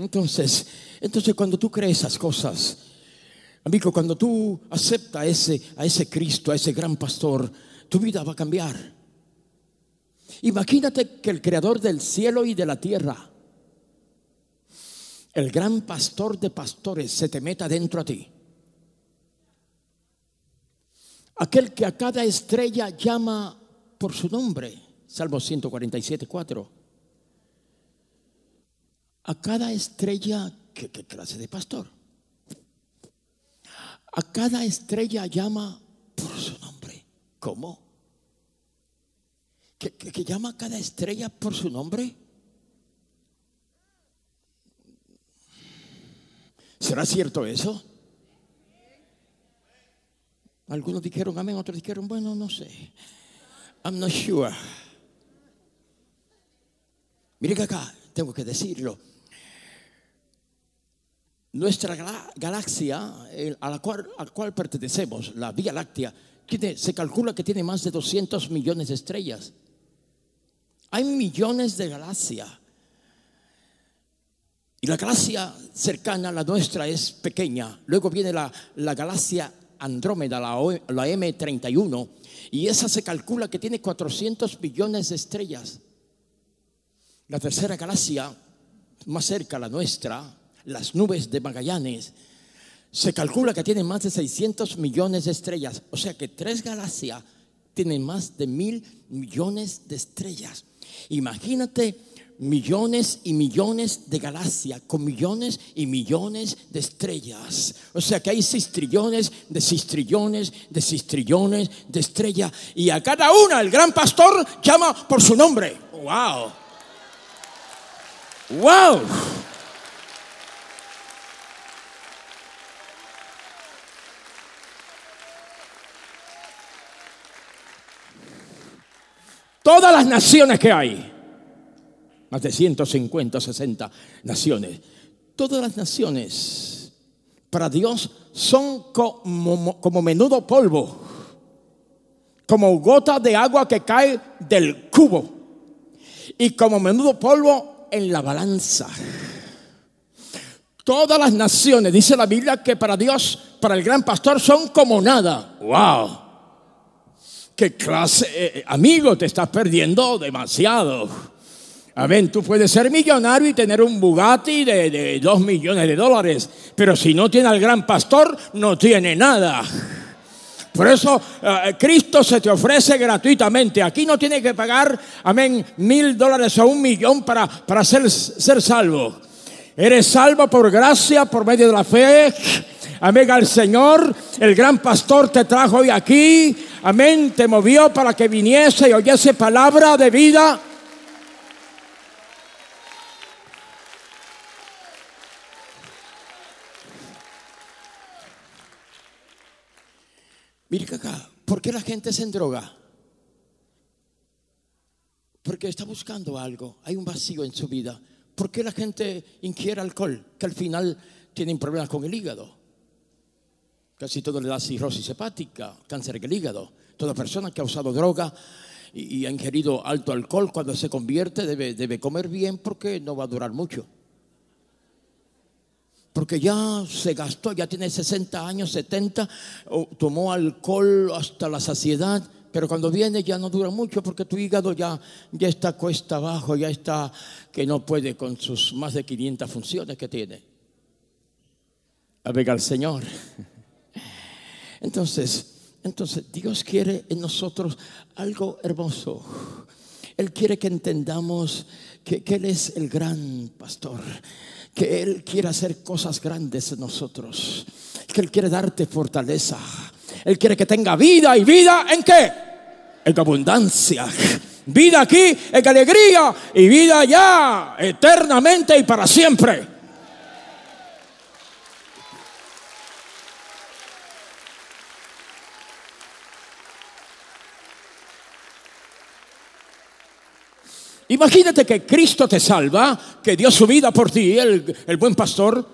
Entonces, entonces cuando tú crees esas cosas, amigo, cuando tú aceptas a ese, a ese Cristo, a ese gran pastor, tu vida va a cambiar. Imagínate que el creador del cielo y de la tierra, el gran pastor de pastores, se te meta dentro a ti. Aquel que a cada estrella llama por su nombre, Salmo 147, 4 a cada estrella, ¿qué, clase de pastor? A cada estrella llama por su nombre. ¿Cómo? ¿Que, que llama a cada estrella por su nombre? ¿Será cierto eso? Algunos dijeron amén, otros dijeron, bueno, no sé. I'm not sure. Mire que acá tengo que decirlo. Nuestra galaxia a la cual, pertenecemos, la Vía Láctea, se calcula que tiene más de 200 millones de estrellas. Hay millones de galaxias. Y la galaxia cercana a la nuestra es pequeña. Luego viene la, la galaxia Andrómeda, la, la, M31, y esa se calcula que tiene 400 millones de estrellas. La tercera galaxia, más cerca a la nuestra, las nubes de Magallanes, se calcula que tienen más de 600 millones de estrellas. O sea que tres galaxias tienen más de mil millones de estrellas. Imagínate millones y millones de galaxias con millones y millones de estrellas. O sea que hay trillones de trillones de trillones de estrellas. Y a cada una el gran pastor llama por su nombre. ¡Wow! ¡Wow! Todas las naciones que hay, más de 150, 60 naciones, todas las naciones para Dios son como, como menudo polvo, como gota de agua que cae del cubo. Y como menudo polvo en la balanza. Todas las naciones, dice la Biblia, que para Dios, para el gran pastor, son como nada. ¡Wow! ¿Qué clase, eh, eh, amigo, te estás perdiendo demasiado? Amén, tú puedes ser millonario y tener un Bugatti de, dos millones de dólares, pero si no tiene al gran pastor, no tiene nada. Por eso eh, Cristo se te ofrece gratuitamente. Aquí no tiene que pagar, amén, mil dólares o un millón para, para ser, ser salvo. Eres salvo por gracia, por medio de la fe. Amén al Señor. El gran pastor te trajo hoy aquí. Amén. Te movió para que viniese y oyese palabra de vida. Mira acá, ¿por qué la gente se droga? Porque está buscando algo, hay un vacío en su vida. ¿Por qué la gente ingiere alcohol? Que al final tienen problemas con el hígado. Casi todo le da cirrosis hepática, cáncer del hígado. Toda persona que ha usado droga y, ha ingerido alto alcohol, cuando se convierte debe, debe comer bien porque no va a durar mucho. Porque ya se gastó, ya tiene 60 años, 70, o tomó alcohol hasta la saciedad, pero cuando viene ya no dura mucho porque tu hígado ya, ya está cuesta abajo, ya está que no puede con sus más de 500 funciones que tiene. A al Señor. Entonces, entonces Dios quiere en nosotros algo hermoso. Él quiere que entendamos que, que Él es el gran pastor que Él quiere hacer cosas grandes en nosotros, que Él quiere darte fortaleza, Él quiere que tenga vida y vida en qué? En abundancia. Vida aquí en alegría y vida ya eternamente y para siempre. Imagínate que Cristo te salva, que dio su vida por ti, el, el, buen pastor,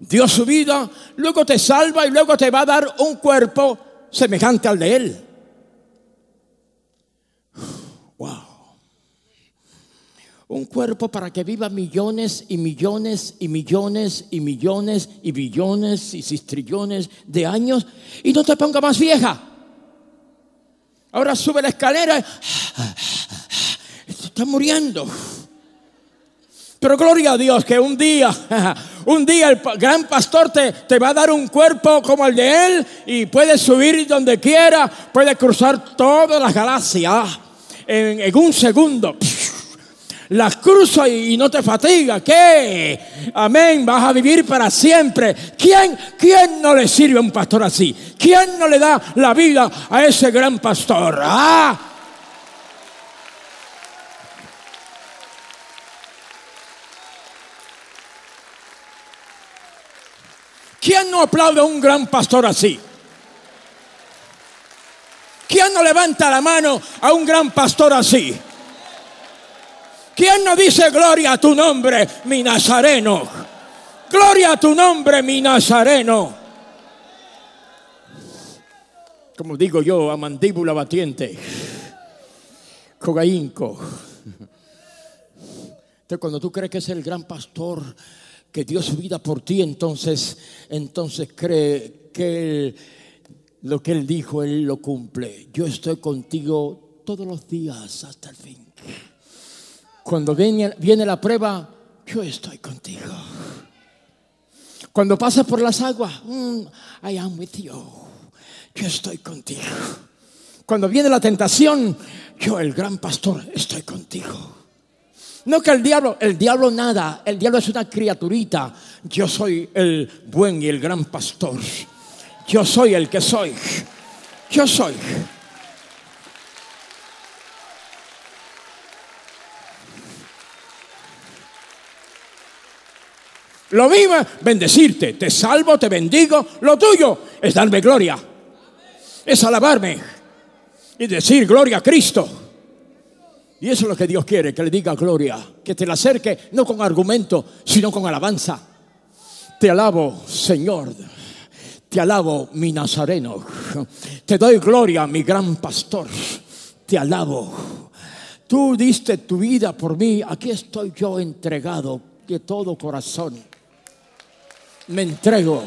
dio su vida, luego te salva y luego te va a dar un cuerpo semejante al de Él. Wow. Un cuerpo para que viva millones y millones y millones y millones y billones y cistrillones de años y no te ponga más vieja. Ahora sube la escalera está muriendo. Pero gloria a Dios que un día, un día el gran pastor te, te, va a dar un cuerpo como el de él y puedes subir donde quiera, puedes cruzar todas las galaxias en, en un segundo. Las cruza y no te fatiga. ¿Qué? Amén. Vas a vivir para siempre. ¿Quién, ¿Quién no le sirve a un pastor así? ¿Quién no le da la vida a ese gran pastor? Ah. ¿Quién no aplaude a un gran pastor así? ¿Quién no levanta la mano a un gran pastor así? ¿Quién no dice gloria a tu nombre, mi nazareno? Gloria a tu nombre, mi nazareno. Como digo yo, a mandíbula batiente, cogaínco. Entonces, cuando tú crees que es el gran pastor, que dio su vida por ti, entonces, entonces cree que lo que Él dijo, Él lo cumple. Yo estoy contigo todos los días hasta el fin. Cuando viene, viene la prueba, yo estoy contigo. Cuando pasas por las aguas, mm, I am with you. Yo estoy contigo. Cuando viene la tentación, yo, el gran pastor, estoy contigo. No que el diablo, el diablo nada, el diablo es una criaturita. Yo soy el buen y el gran pastor. Yo soy el que soy. Yo soy. Lo mismo bendecirte, te salvo, te bendigo. Lo tuyo es darme gloria. Es alabarme y decir gloria a Cristo. Y eso es lo que Dios quiere, que le diga gloria, que te la acerque no con argumento, sino con alabanza. Te alabo, Señor. Te alabo, mi Nazareno. Te doy gloria, mi gran pastor. Te alabo. Tú diste tu vida por mí. Aquí estoy yo entregado de todo corazón. Me entrego.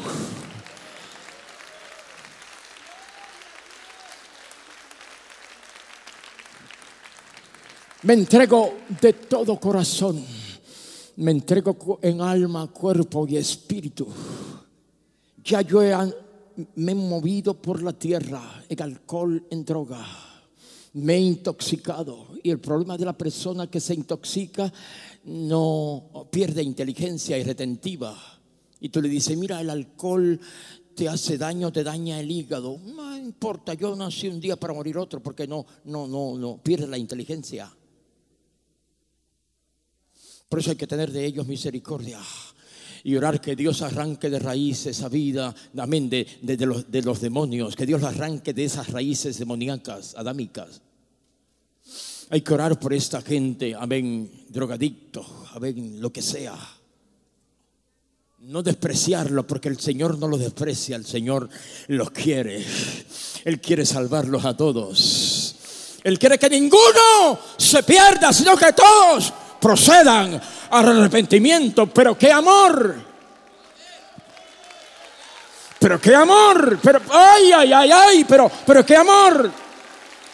Me entrego de todo corazón. Me entrego en alma, cuerpo y espíritu. Ya yo me he movido por la tierra en alcohol, en droga. Me he intoxicado. Y el problema de la persona que se intoxica no pierde inteligencia y retentiva. Y tú le dices, mira, el alcohol te hace daño, te daña el hígado. No importa, yo nací un día para morir otro porque no, no, no, no, pierde la inteligencia. Por eso hay que tener de ellos misericordia y orar que Dios arranque de raíz esa vida, amén, de, los, de los demonios, que Dios arranque de esas raíces demoníacas, adámicas. Hay que orar por esta gente, amén, drogadicto, amén, lo que sea. No despreciarlo porque el Señor no los desprecia, el Señor los quiere. Él quiere salvarlos a todos. Él quiere que ninguno se pierda, sino que todos procedan al arrepentimiento. Pero qué amor, pero qué amor, pero, ay, ay, ay, ay, pero, pero qué amor,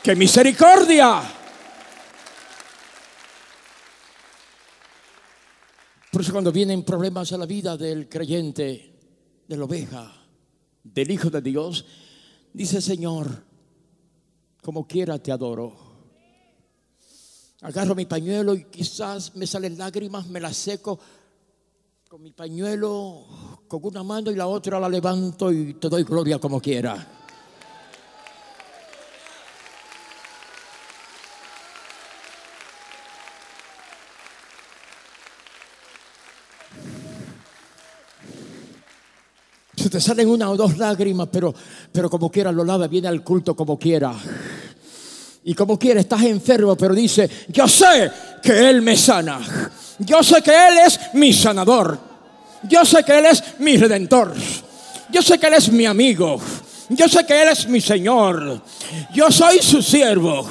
qué misericordia. Por eso cuando vienen problemas a la vida del creyente, de la oveja, del Hijo de Dios, dice Señor, como quiera te adoro. Agarro mi pañuelo y quizás me salen lágrimas, me las seco con mi pañuelo, con una mano y la otra la levanto y te doy gloria como quiera. Se te salen una o dos lágrimas, pero, pero como quiera lo lava, viene al culto como quiera. Y como quiera, estás enfermo, pero dice, yo sé que Él me sana. Yo sé que Él es mi sanador. Yo sé que Él es mi redentor. Yo sé que Él es mi amigo. Yo sé que Él es mi Señor. Yo soy su siervo.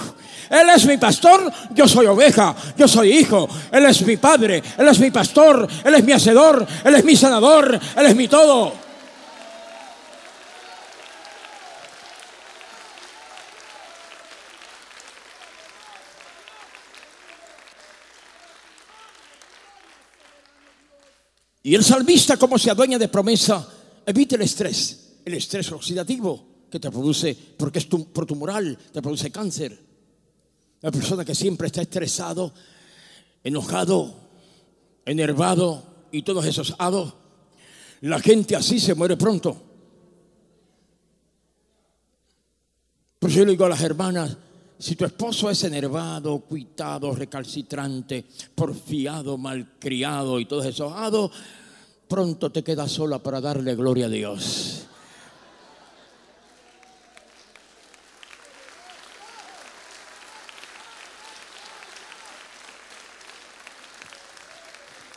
Él es mi pastor, yo soy oveja, yo soy hijo. Él es mi padre, Él es mi pastor, Él es mi hacedor, Él es mi sanador, Él es mi todo. Y el salmista, como se adueña de promesa, evite el estrés, el estrés oxidativo que te produce, porque es tu, por tu moral, te produce cáncer. La persona que siempre está estresado, enojado, enervado y todos esos hados, la gente así se muere pronto. Por eso yo le digo a las hermanas, si tu esposo es enervado, cuitado, recalcitrante, porfiado, malcriado y todo eso, pronto te quedas sola para darle gloria a Dios.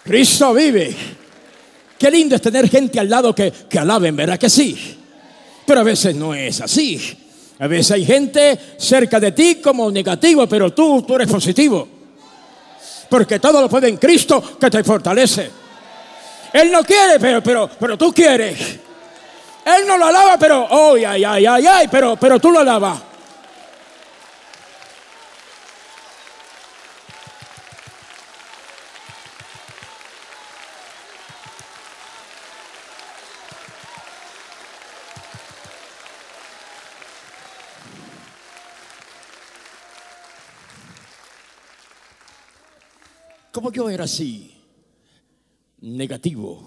Cristo vive. Qué lindo es tener gente al lado que, que alaben, ¿verdad que sí? Pero a veces no es así. A veces hay gente cerca de ti como negativo, pero tú, tú eres positivo. Porque todo lo puede en Cristo que te fortalece. Él no quiere, pero, pero, pero tú quieres. Él no lo alaba, pero, oh, ay, ay, ay, ay, pero, pero tú lo alabas. Como yo era así, negativo,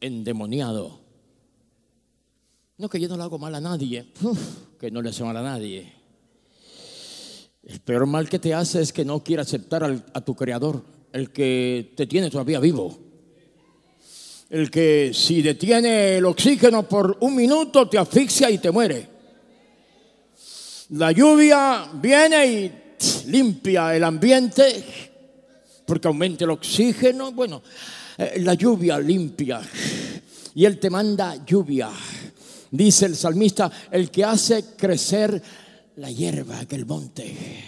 endemoniado. No que yo no le hago mal a nadie, que no le hace mal a nadie. El peor mal que te hace es que no quiere aceptar a tu creador, el que te tiene todavía vivo. El que si detiene el oxígeno por un minuto te asfixia y te muere. La lluvia viene y limpia el ambiente porque aumenta el oxígeno. Bueno, eh, la lluvia limpia y Él te manda lluvia. Dice el salmista, el que hace crecer la hierba en el monte,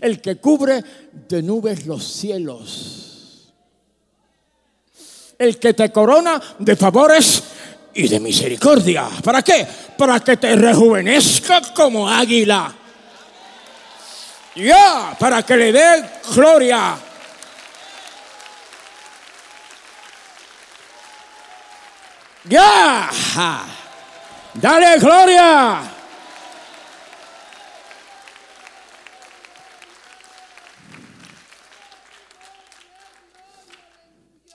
el que cubre de nubes los cielos, el que te corona de favores y de misericordia. ¿Para qué? Para que te rejuvenezca como águila. Ya, para que le dé gloria. Ya, dale gloria.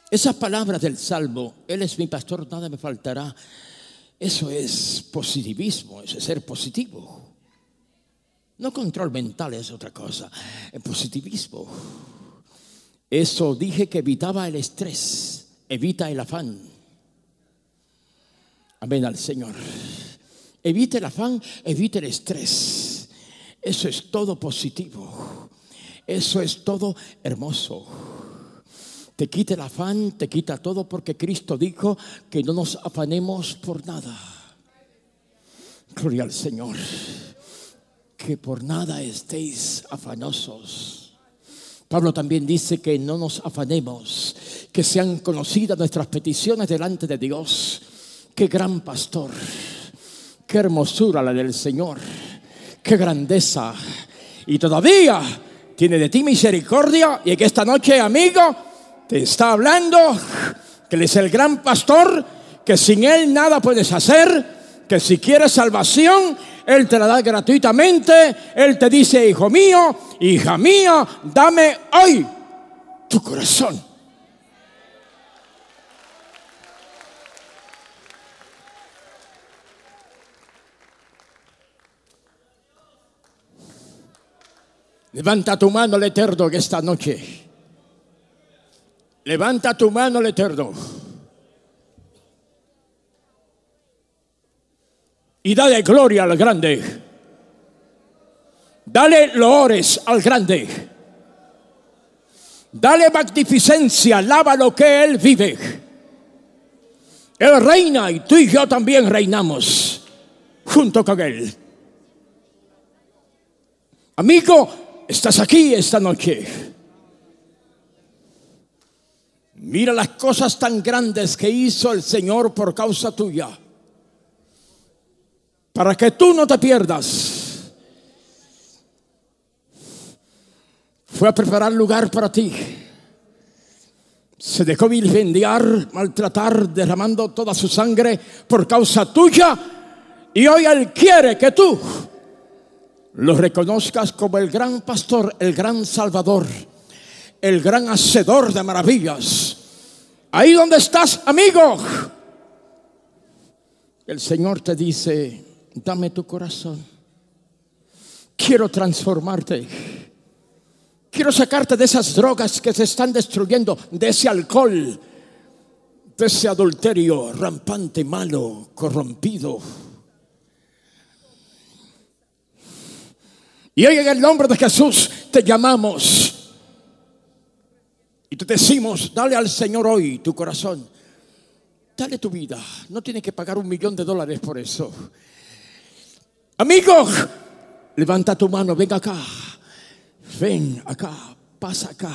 Esas palabras del Salmo, Él es mi pastor, nada me faltará. Eso es positivismo, eso es ser positivo. No control mental es otra cosa, el positivismo. Eso dije que evitaba el estrés, evita el afán. Amén al Señor. Evite el afán, evite el estrés. Eso es todo positivo. Eso es todo hermoso. Te quita el afán, te quita todo porque Cristo dijo que no nos afanemos por nada. Gloria al Señor que por nada estéis afanosos. Pablo también dice que no nos afanemos, que sean conocidas nuestras peticiones delante de Dios qué gran pastor, qué hermosura la del Señor, qué grandeza. Y todavía tiene de ti misericordia y que esta noche, amigo, te está hablando que Él es el gran pastor, que sin Él nada puedes hacer, que si quieres salvación, Él te la da gratuitamente. Él te dice, hijo mío, hija mía, dame hoy tu corazón. Levanta tu mano al Eterno que esta noche. Levanta tu mano al Eterno. Y dale gloria al grande. Dale loores al grande. Dale magnificencia, lava lo que Él vive. Él reina y tú y yo también reinamos junto con Él. Amigo, estás aquí esta noche. Mira las cosas tan grandes que hizo el Señor por causa tuya. Para que tú no te pierdas. Fue a preparar lugar para ti. Se dejó vilipendiar, maltratar, derramando toda su sangre por causa tuya. Y hoy Él quiere que tú lo reconozcas como el gran pastor, el gran salvador, el gran hacedor de maravillas. Ahí donde estás, amigo, el Señor te dice, dame tu corazón. Quiero transformarte. Quiero sacarte de esas drogas que se están destruyendo, de ese alcohol, de ese adulterio rampante, malo, corrompido. Y hoy en el nombre de Jesús te llamamos. Y te decimos, dale al Señor hoy tu corazón. Dale tu vida. No tienes que pagar un millón de dólares por eso. Amigo, levanta tu mano, ven acá. Ven acá, pasa acá.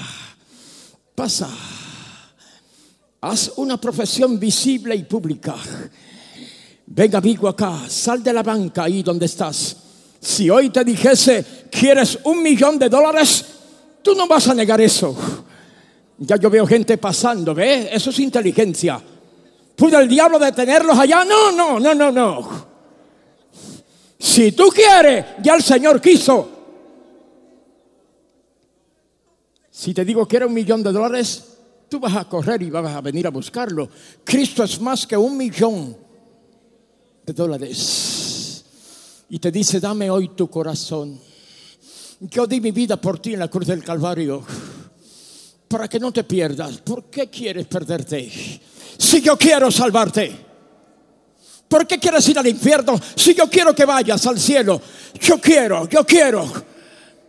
Pasa. Haz una profesión visible y pública. Ven amigo acá, sal de la banca ahí donde estás. Si hoy te dijese, ¿quieres un millón de dólares? Tú no vas a negar eso. Ya yo veo gente pasando, ¿ves? Eso es inteligencia. ¿Pudo el diablo detenerlos allá? No, no, no, no, no. Si tú quieres, ya el Señor quiso. Si te digo que era un millón de dólares, tú vas a correr y vas a venir a buscarlo. Cristo es más que un millón de dólares. Y te dice, dame hoy tu corazón. Yo di mi vida por ti en la cruz del Calvario. Para que no te pierdas. ¿Por qué quieres perderte? Si yo quiero salvarte. ¿Por qué quieres ir al infierno si yo quiero que vayas al cielo? Yo quiero, yo quiero.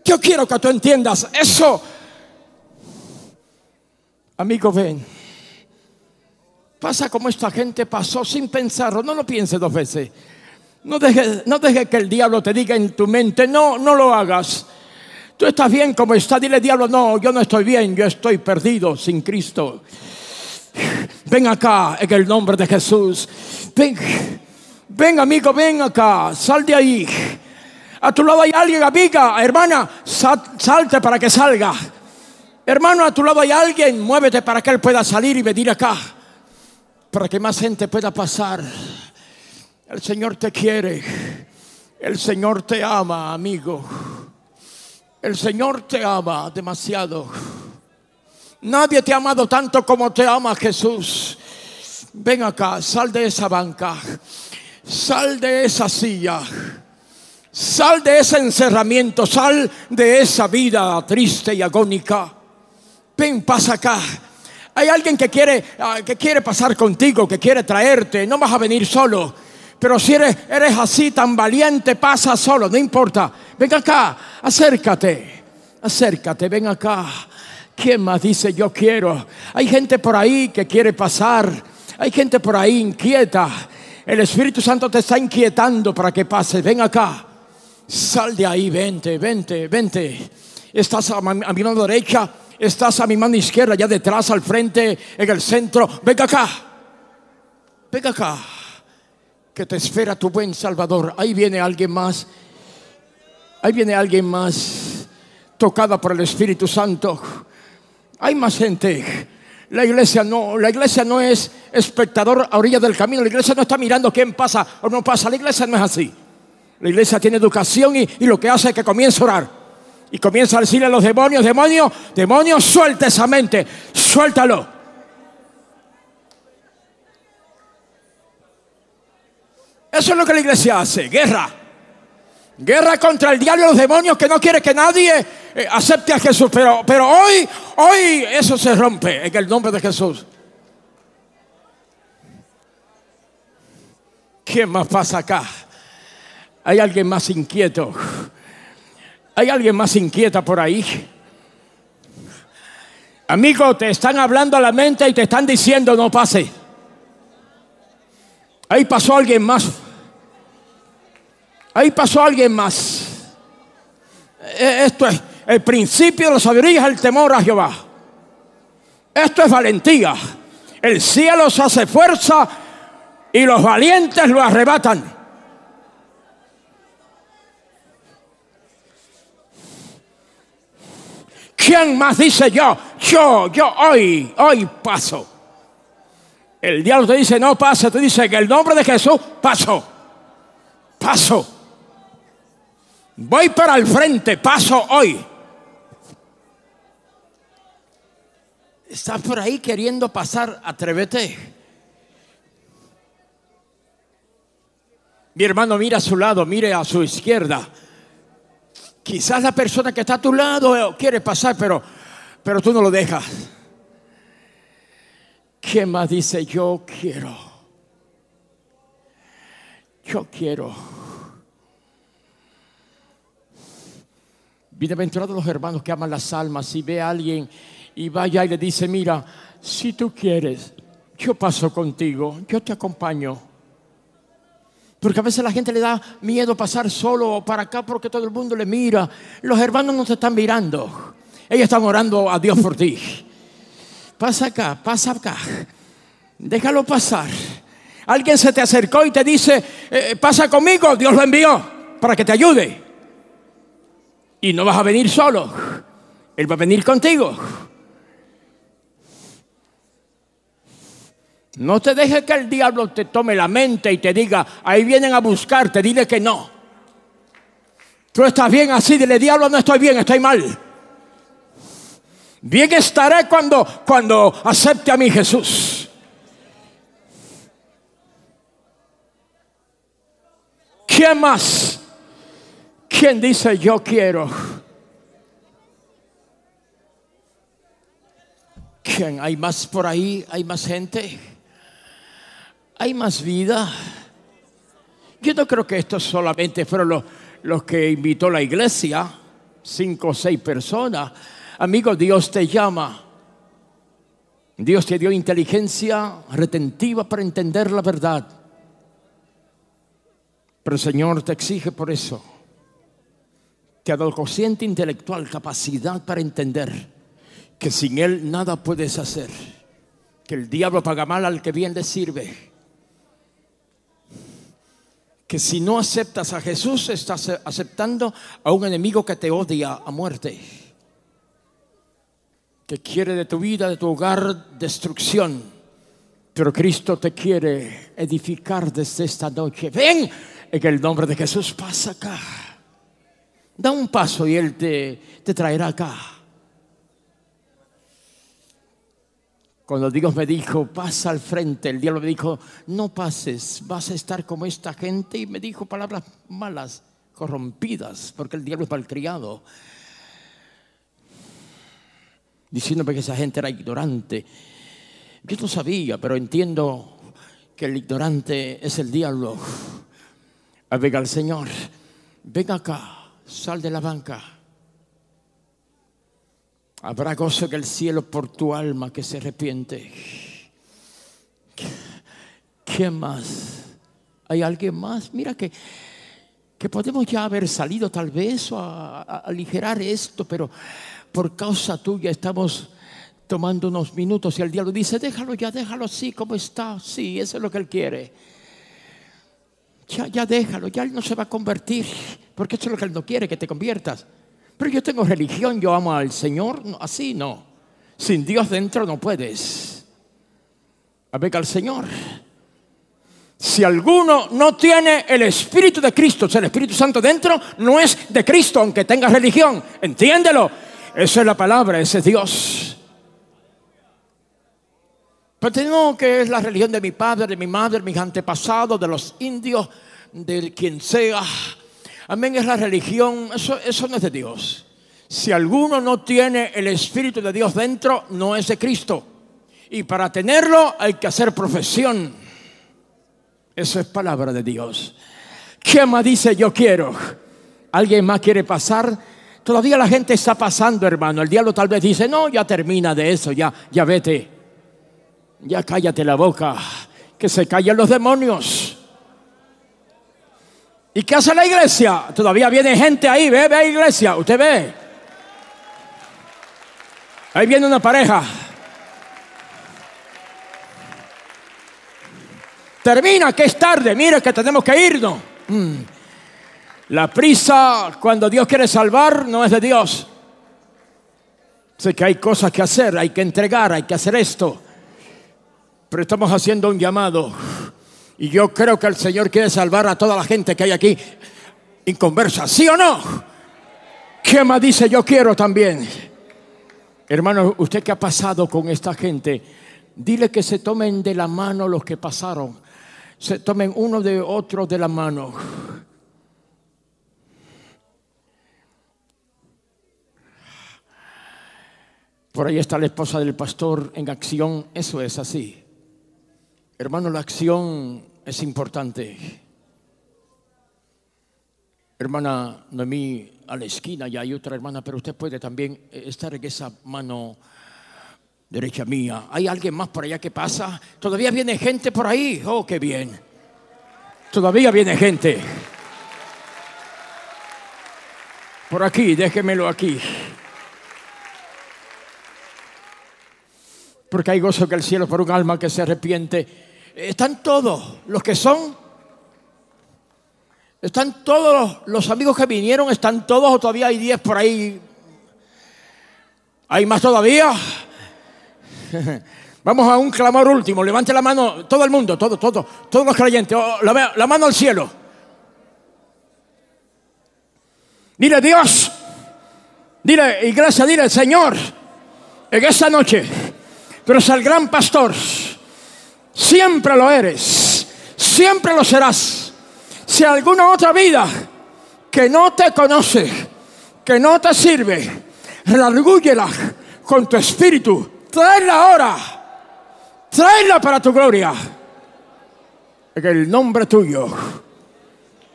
Yo quiero que tú entiendas eso. Amigo, ven. Pasa como esta gente pasó sin pensarlo. No lo piense dos veces. No dejes no deje que el diablo te diga en tu mente, no, no lo hagas. Tú estás bien como está. Dile, diablo, no, yo no estoy bien, yo estoy perdido sin Cristo. Ven acá en el nombre de Jesús. Ven, ven amigo, ven acá. Sal de ahí. A tu lado hay alguien, amiga, hermana, salte para que salga. Hermano, a tu lado hay alguien, muévete para que él pueda salir y venir acá. Para que más gente pueda pasar. El Señor te quiere. El Señor te ama, amigo. El Señor te ama demasiado. Nadie te ha amado tanto como te ama Jesús. Ven acá, sal de esa banca. Sal de esa silla. Sal de ese encerramiento. Sal de esa vida triste y agónica. Ven, pasa acá. Hay alguien que quiere, ah, que quiere pasar contigo, que quiere traerte. No vas a venir solo. Pero si eres, eres así tan valiente, pasa solo, no importa. Ven acá, acércate, acércate, ven acá. ¿Quién más dice yo quiero? Hay gente por ahí que quiere pasar. Hay gente por ahí inquieta. El Espíritu Santo te está inquietando para que pases. Ven acá. Sal de ahí, vente, vente, vente. Estás a, mi mano derecha, estás a mi mano izquierda, allá detrás, al frente, en el centro. Ven acá. Ven acá. que te espera tu buen Salvador. Ahí viene alguien más. Ahí viene alguien más tocada por el Espíritu Santo. Hay más gente. La iglesia no, la iglesia no es espectador a orilla del camino. La iglesia no está mirando quién pasa o no pasa. La iglesia no es así. La iglesia tiene educación y, lo que hace es que comienza a orar. Y comienza a decirle a los demonios, demonios, demonios, suelta esa mente, suéltalo. Eso es lo que la iglesia hace, guerra. Guerra contra el diablo y los demonios que no quiere que nadie eh, acepte a Jesús. Pero, pero hoy, hoy eso se rompe en el nombre de Jesús. ¿Quién más pasa acá? Hay alguien más inquieto. Hay alguien más inquieta por ahí. Amigo, te están hablando a la mente y te están diciendo no pase. Ahí pasó alguien más. Ahí pasó alguien más. E- Esto es el principio de la sabiduría, el temor a Jehová. Esto es valentía. El cielo se hace fuerza y los valientes lo arrebatan. ¿Quién más dice yo? Yo, yo hoy, hoy paso. El diablo te dice no pasa, te dice que el nombre de Jesús paso. Paso. Voy para el frente, paso hoy. Estás por ahí queriendo pasar, atrévete. Mi hermano mira a su lado, mire a su izquierda. Quizás la persona que está a tu lado quiere pasar, pero, pero tú no lo dejas. ¿Quién más dice yo quiero? Yo quiero. Bienaventurados los hermanos que aman las almas. Si ve a alguien y vaya y le dice, mira, si tú quieres, yo paso contigo, yo te acompaño. Porque a veces la gente le da miedo pasar solo para acá porque todo el mundo le mira. Los hermanos no te están mirando. Ellos están orando a Dios por ti. Pasa acá, pasa acá. Déjalo pasar. Alguien se te acercó y te dice, eh, pasa conmigo, Dios lo envió para que te ayude. Y no vas a venir solo. Él va a venir contigo. No te dejes que el diablo te tome la mente y te diga, ahí vienen a buscarte, dile que no. Tú estás bien así, dile, diablo, no estoy bien, estoy mal. Bien estaré cuando, cuando acepte a mi Jesús. ¿Quién más? ¿Quién dice yo quiero? ¿Quién? ¿Hay más por ahí? ¿Hay más gente? ¿Hay más vida? Yo no creo que estos solamente fueron los, los que invitó la iglesia, cinco o seis personas. Amigo, Dios te llama. Dios te dio inteligencia retentiva para entender la verdad. Pero el Señor te exige por eso. Te ha dado cociente intelectual, capacidad para entender que sin Él nada puedes hacer. Que el diablo paga mal al que bien le sirve. Que si no aceptas a Jesús, estás aceptando a un enemigo que te odia a muerte. Que quiere de tu vida, de tu hogar, destrucción. Pero Cristo te quiere edificar desde esta noche. Ven, en el nombre de Jesús, pasa acá. Da un paso y Él te, te traerá acá. Cuando Dios me dijo, pasa al frente, el diablo me dijo, no pases, vas a estar como esta gente. Y me dijo palabras malas, corrompidas, porque el diablo es malcriado. Diciéndome que esa gente era ignorante. Yo no sabía, pero entiendo que el ignorante es el diablo. Venga al Señor, ven acá, sal de la banca. Habrá gozo en el cielo por tu alma que se arrepiente. ¿Qué más? ¿Hay alguien más? Mira que, que podemos ya haber salido tal vez o aligerar esto, pero por causa tuya estamos tomando unos minutos y el diablo dice, déjalo ya, déjalo así como está. Sí, eso es lo que él quiere. Ya, ya déjalo, ya él no se va a convertir, porque eso es lo que él no quiere, que te conviertas. Pero yo tengo religión, yo amo al Señor, así no. Sin Dios dentro no puedes. Venga al Señor. Si alguno no tiene el Espíritu de Cristo, o sea, el Espíritu Santo dentro, no es de Cristo, aunque tenga religión. Entiéndelo. Esa es la palabra, ese es Dios. Pero no, que es la religión de mi padre, de mi madre, de mis antepasados, de los indios, de quien sea. Amén, es la religión, eso, eso no es de Dios. Si alguno no tiene el Espíritu de Dios dentro, no es de Cristo. Y para tenerlo hay que hacer profesión. Eso es palabra de Dios. ¿Quién más dice yo quiero? ¿Alguien más quiere pasar? Todavía la gente está pasando, hermano. El diablo tal vez dice, no, ya termina de eso, ya, ya vete. Ya cállate la boca, que se callen los demonios. ¿Y qué hace la iglesia? Todavía viene gente ahí, ve, ve iglesia, usted ve. Ahí viene una pareja. Termina, que es tarde, mire que tenemos que irnos. Mm. La prisa cuando Dios quiere salvar no es de Dios. Sé que hay cosas que hacer, hay que entregar, hay que hacer esto. Pero estamos haciendo un llamado. Y yo creo que el Señor quiere salvar a toda la gente que hay aquí inconversa. ¿Sí o no? ¿Qué más dice yo quiero también? Hermano, ¿usted qué ha pasado con esta gente? Dile que se tomen de la mano los que pasaron. Se tomen uno de otro de la mano. Por ahí está la esposa del pastor en acción. Eso es así. Hermano, la acción es importante. Hermana Noemí, a la esquina ya hay otra hermana, pero usted puede también estar en esa mano derecha mía. ¿Hay alguien más por allá que pasa? ¿Todavía viene gente por ahí? Oh, qué bien. Todavía viene gente. Por aquí, déjemelo aquí. Porque hay gozo que el cielo por un alma que se arrepiente están todos los que son. Están todos los, amigos que vinieron, están todos o todavía hay diez por ahí. ¿Hay más todavía? Vamos a un clamor último. Levante la mano, todo el mundo, todo, todo, todos los creyentes. Oh, la, la mano al cielo. Dile Dios, dile iglesia, dile Señor, en esta noche, tú eres el gran pastor Siempre lo eres. Siempre lo serás. Si alguna otra vida que no te conoce, que no te sirve, redargúyela con tu espíritu. Tráela ahora. Tráela para tu gloria. En el nombre tuyo.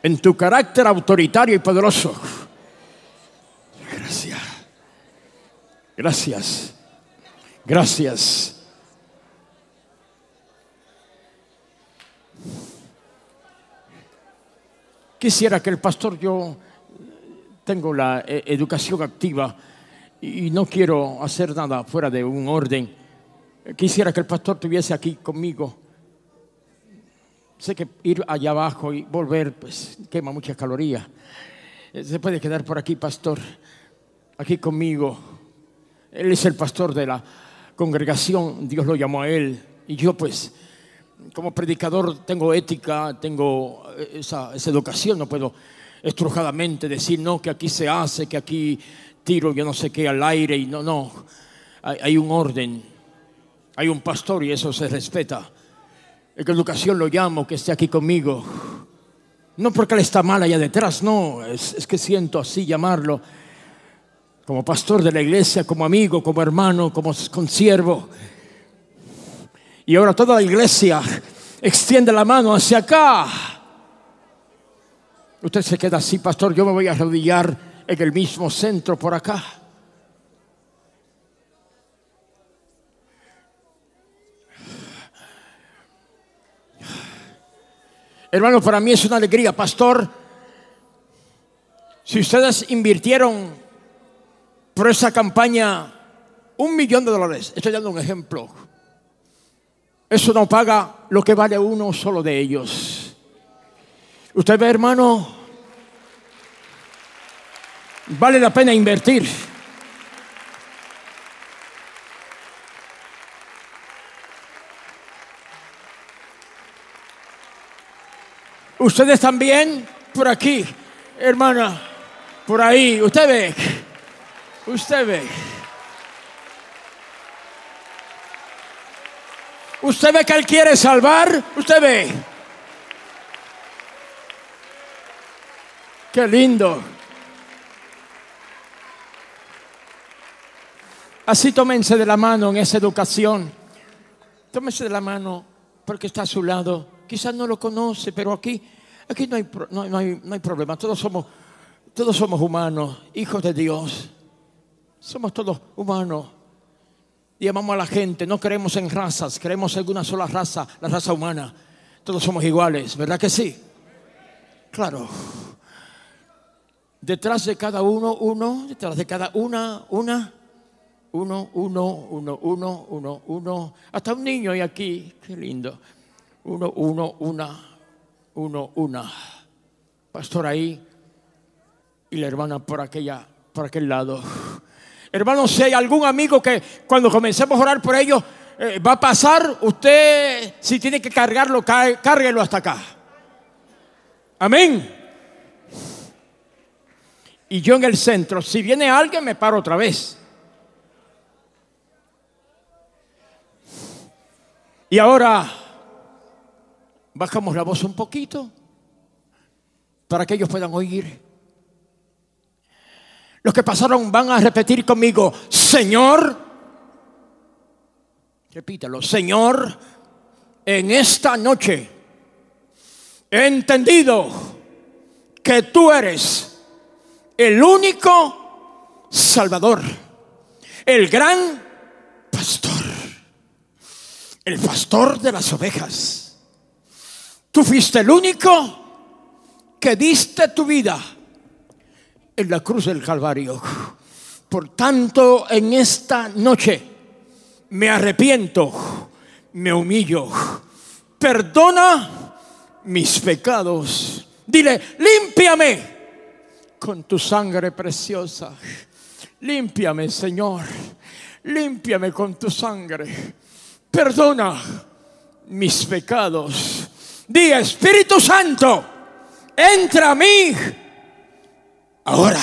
En tu carácter autoritario y poderoso. Gracias. Gracias. Gracias. Quisiera que el pastor, yo tengo la eh, educación activa y no quiero hacer nada fuera de un orden. Quisiera que el pastor estuviese aquí conmigo. Sé que ir allá abajo y volver pues quema muchas calorías. Eh, se puede quedar por aquí, pastor, aquí conmigo. Él es el pastor de la congregación, Dios lo llamó a él. Y yo pues como predicador tengo ética, tengo eh, esa, educación, no puedo estrujadamente decir, no, que aquí se hace, que aquí tiro yo no sé qué al aire y no, no, hay, un orden, hay un pastor y eso se respeta. En educación lo llamo, que esté aquí conmigo. No porque él está mal allá detrás, no, es, es que siento así llamarlo como pastor de la iglesia, como amigo, como hermano, como consiervo. Y ahora toda la iglesia extiende la mano hacia acá. Usted se queda así, pastor, yo me voy a arrodillar en el mismo centro por acá. Hermano, para mí es una alegría, pastor. Si ustedes invirtieron por esa campaña un millón de dólares, estoy dando un ejemplo, eso no paga lo que vale uno solo de ellos. Usted ve, hermano, vale la pena invertir. Ustedes también por aquí, hermana, por ahí, usted ve, usted ve. Usted ve que Él quiere salvar, usted ve. Qué lindo. Así tómense de la mano en esa educación. Tómense de la mano porque está a su lado. Quizás no lo conoce, pero aquí, aquí no, hay, no hay, no hay problema. Todos somos, todos somos humanos, hijos de Dios. Somos todos humanos. Y amamos a la gente. No creemos en razas, creemos en una sola raza, la raza humana. Todos somos iguales, ¿verdad que sí? Claro. Detrás de cada uno, uno. Detrás de cada una, una. Uno, uno, uno, uno, uno, uno. Hasta un niño hay aquí. Qué lindo. Uno, uno, una. Uno, una. Pastor ahí. Y la hermana por aquella, por aquel lado. Hermano, si hay algún amigo que cuando comencemos a orar por ellos eh, va a pasar, usted si tiene que cargarlo, cá- cárguelo hasta acá. Amén. Y yo en el centro, si viene alguien, me paro otra vez. Y ahora bajamos la voz un poquito para que ellos puedan oír. Los que pasaron van a repetir conmigo, Señor, repítalo, Señor, en esta noche he entendido que tú eres el único Salvador, el gran pastor, el pastor de las ovejas. Tú fuiste el único que diste tu vida en la cruz del Calvario. Por tanto, en esta noche me arrepiento, me humillo, perdona mis pecados. Dile, límpiame con tu sangre preciosa. Límpiame, Señor. Límpiame con tu sangre. Perdona mis pecados. Di, Espíritu Santo, entra a mí ahora.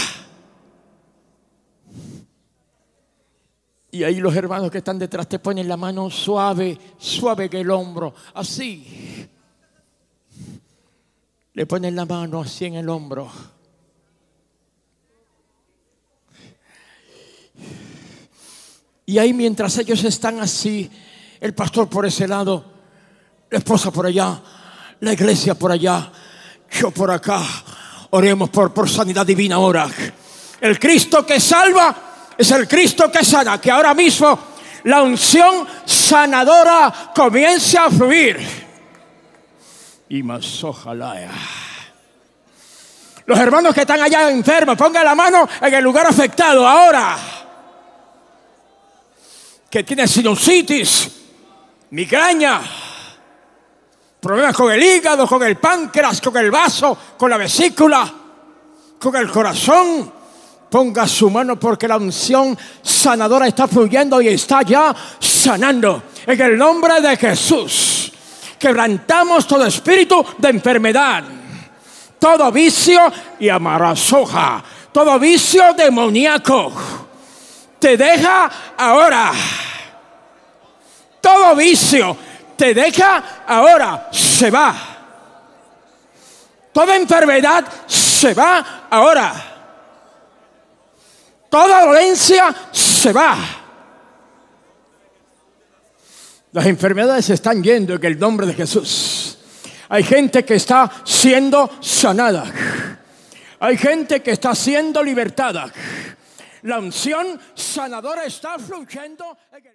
Y ahí los hermanos que están detrás te ponen la mano suave, suave que el hombro, así. Le ponen la mano así en el hombro. Y ahí mientras ellos están así, el pastor por ese lado, la esposa por allá, la iglesia por allá, yo por acá, oremos por, por sanidad divina ahora. El Cristo que salva es el Cristo que sana, que ahora mismo la unción sanadora comienza a fluir. Y más ojalá. Los hermanos que están allá enfermos, pongan la mano en el lugar afectado ahora. Que tiene sinusitis, migraña, problemas con el hígado, con el páncreas, con el vaso, con la vesícula, con el corazón. Ponga su mano porque la unción sanadora está fluyendo y está ya sanando. En el nombre de Jesús, quebrantamos todo espíritu de enfermedad, todo vicio y amarazoja, todo vicio demoníaco. Te deja ahora. Todo vicio te deja ahora. Se va. Toda enfermedad se va ahora. Toda dolencia se va. Las enfermedades se están yendo en el nombre de Jesús. Hay gente que está siendo sanada. Hay gente que está siendo libertada. La unción sanadora está fluyendo en.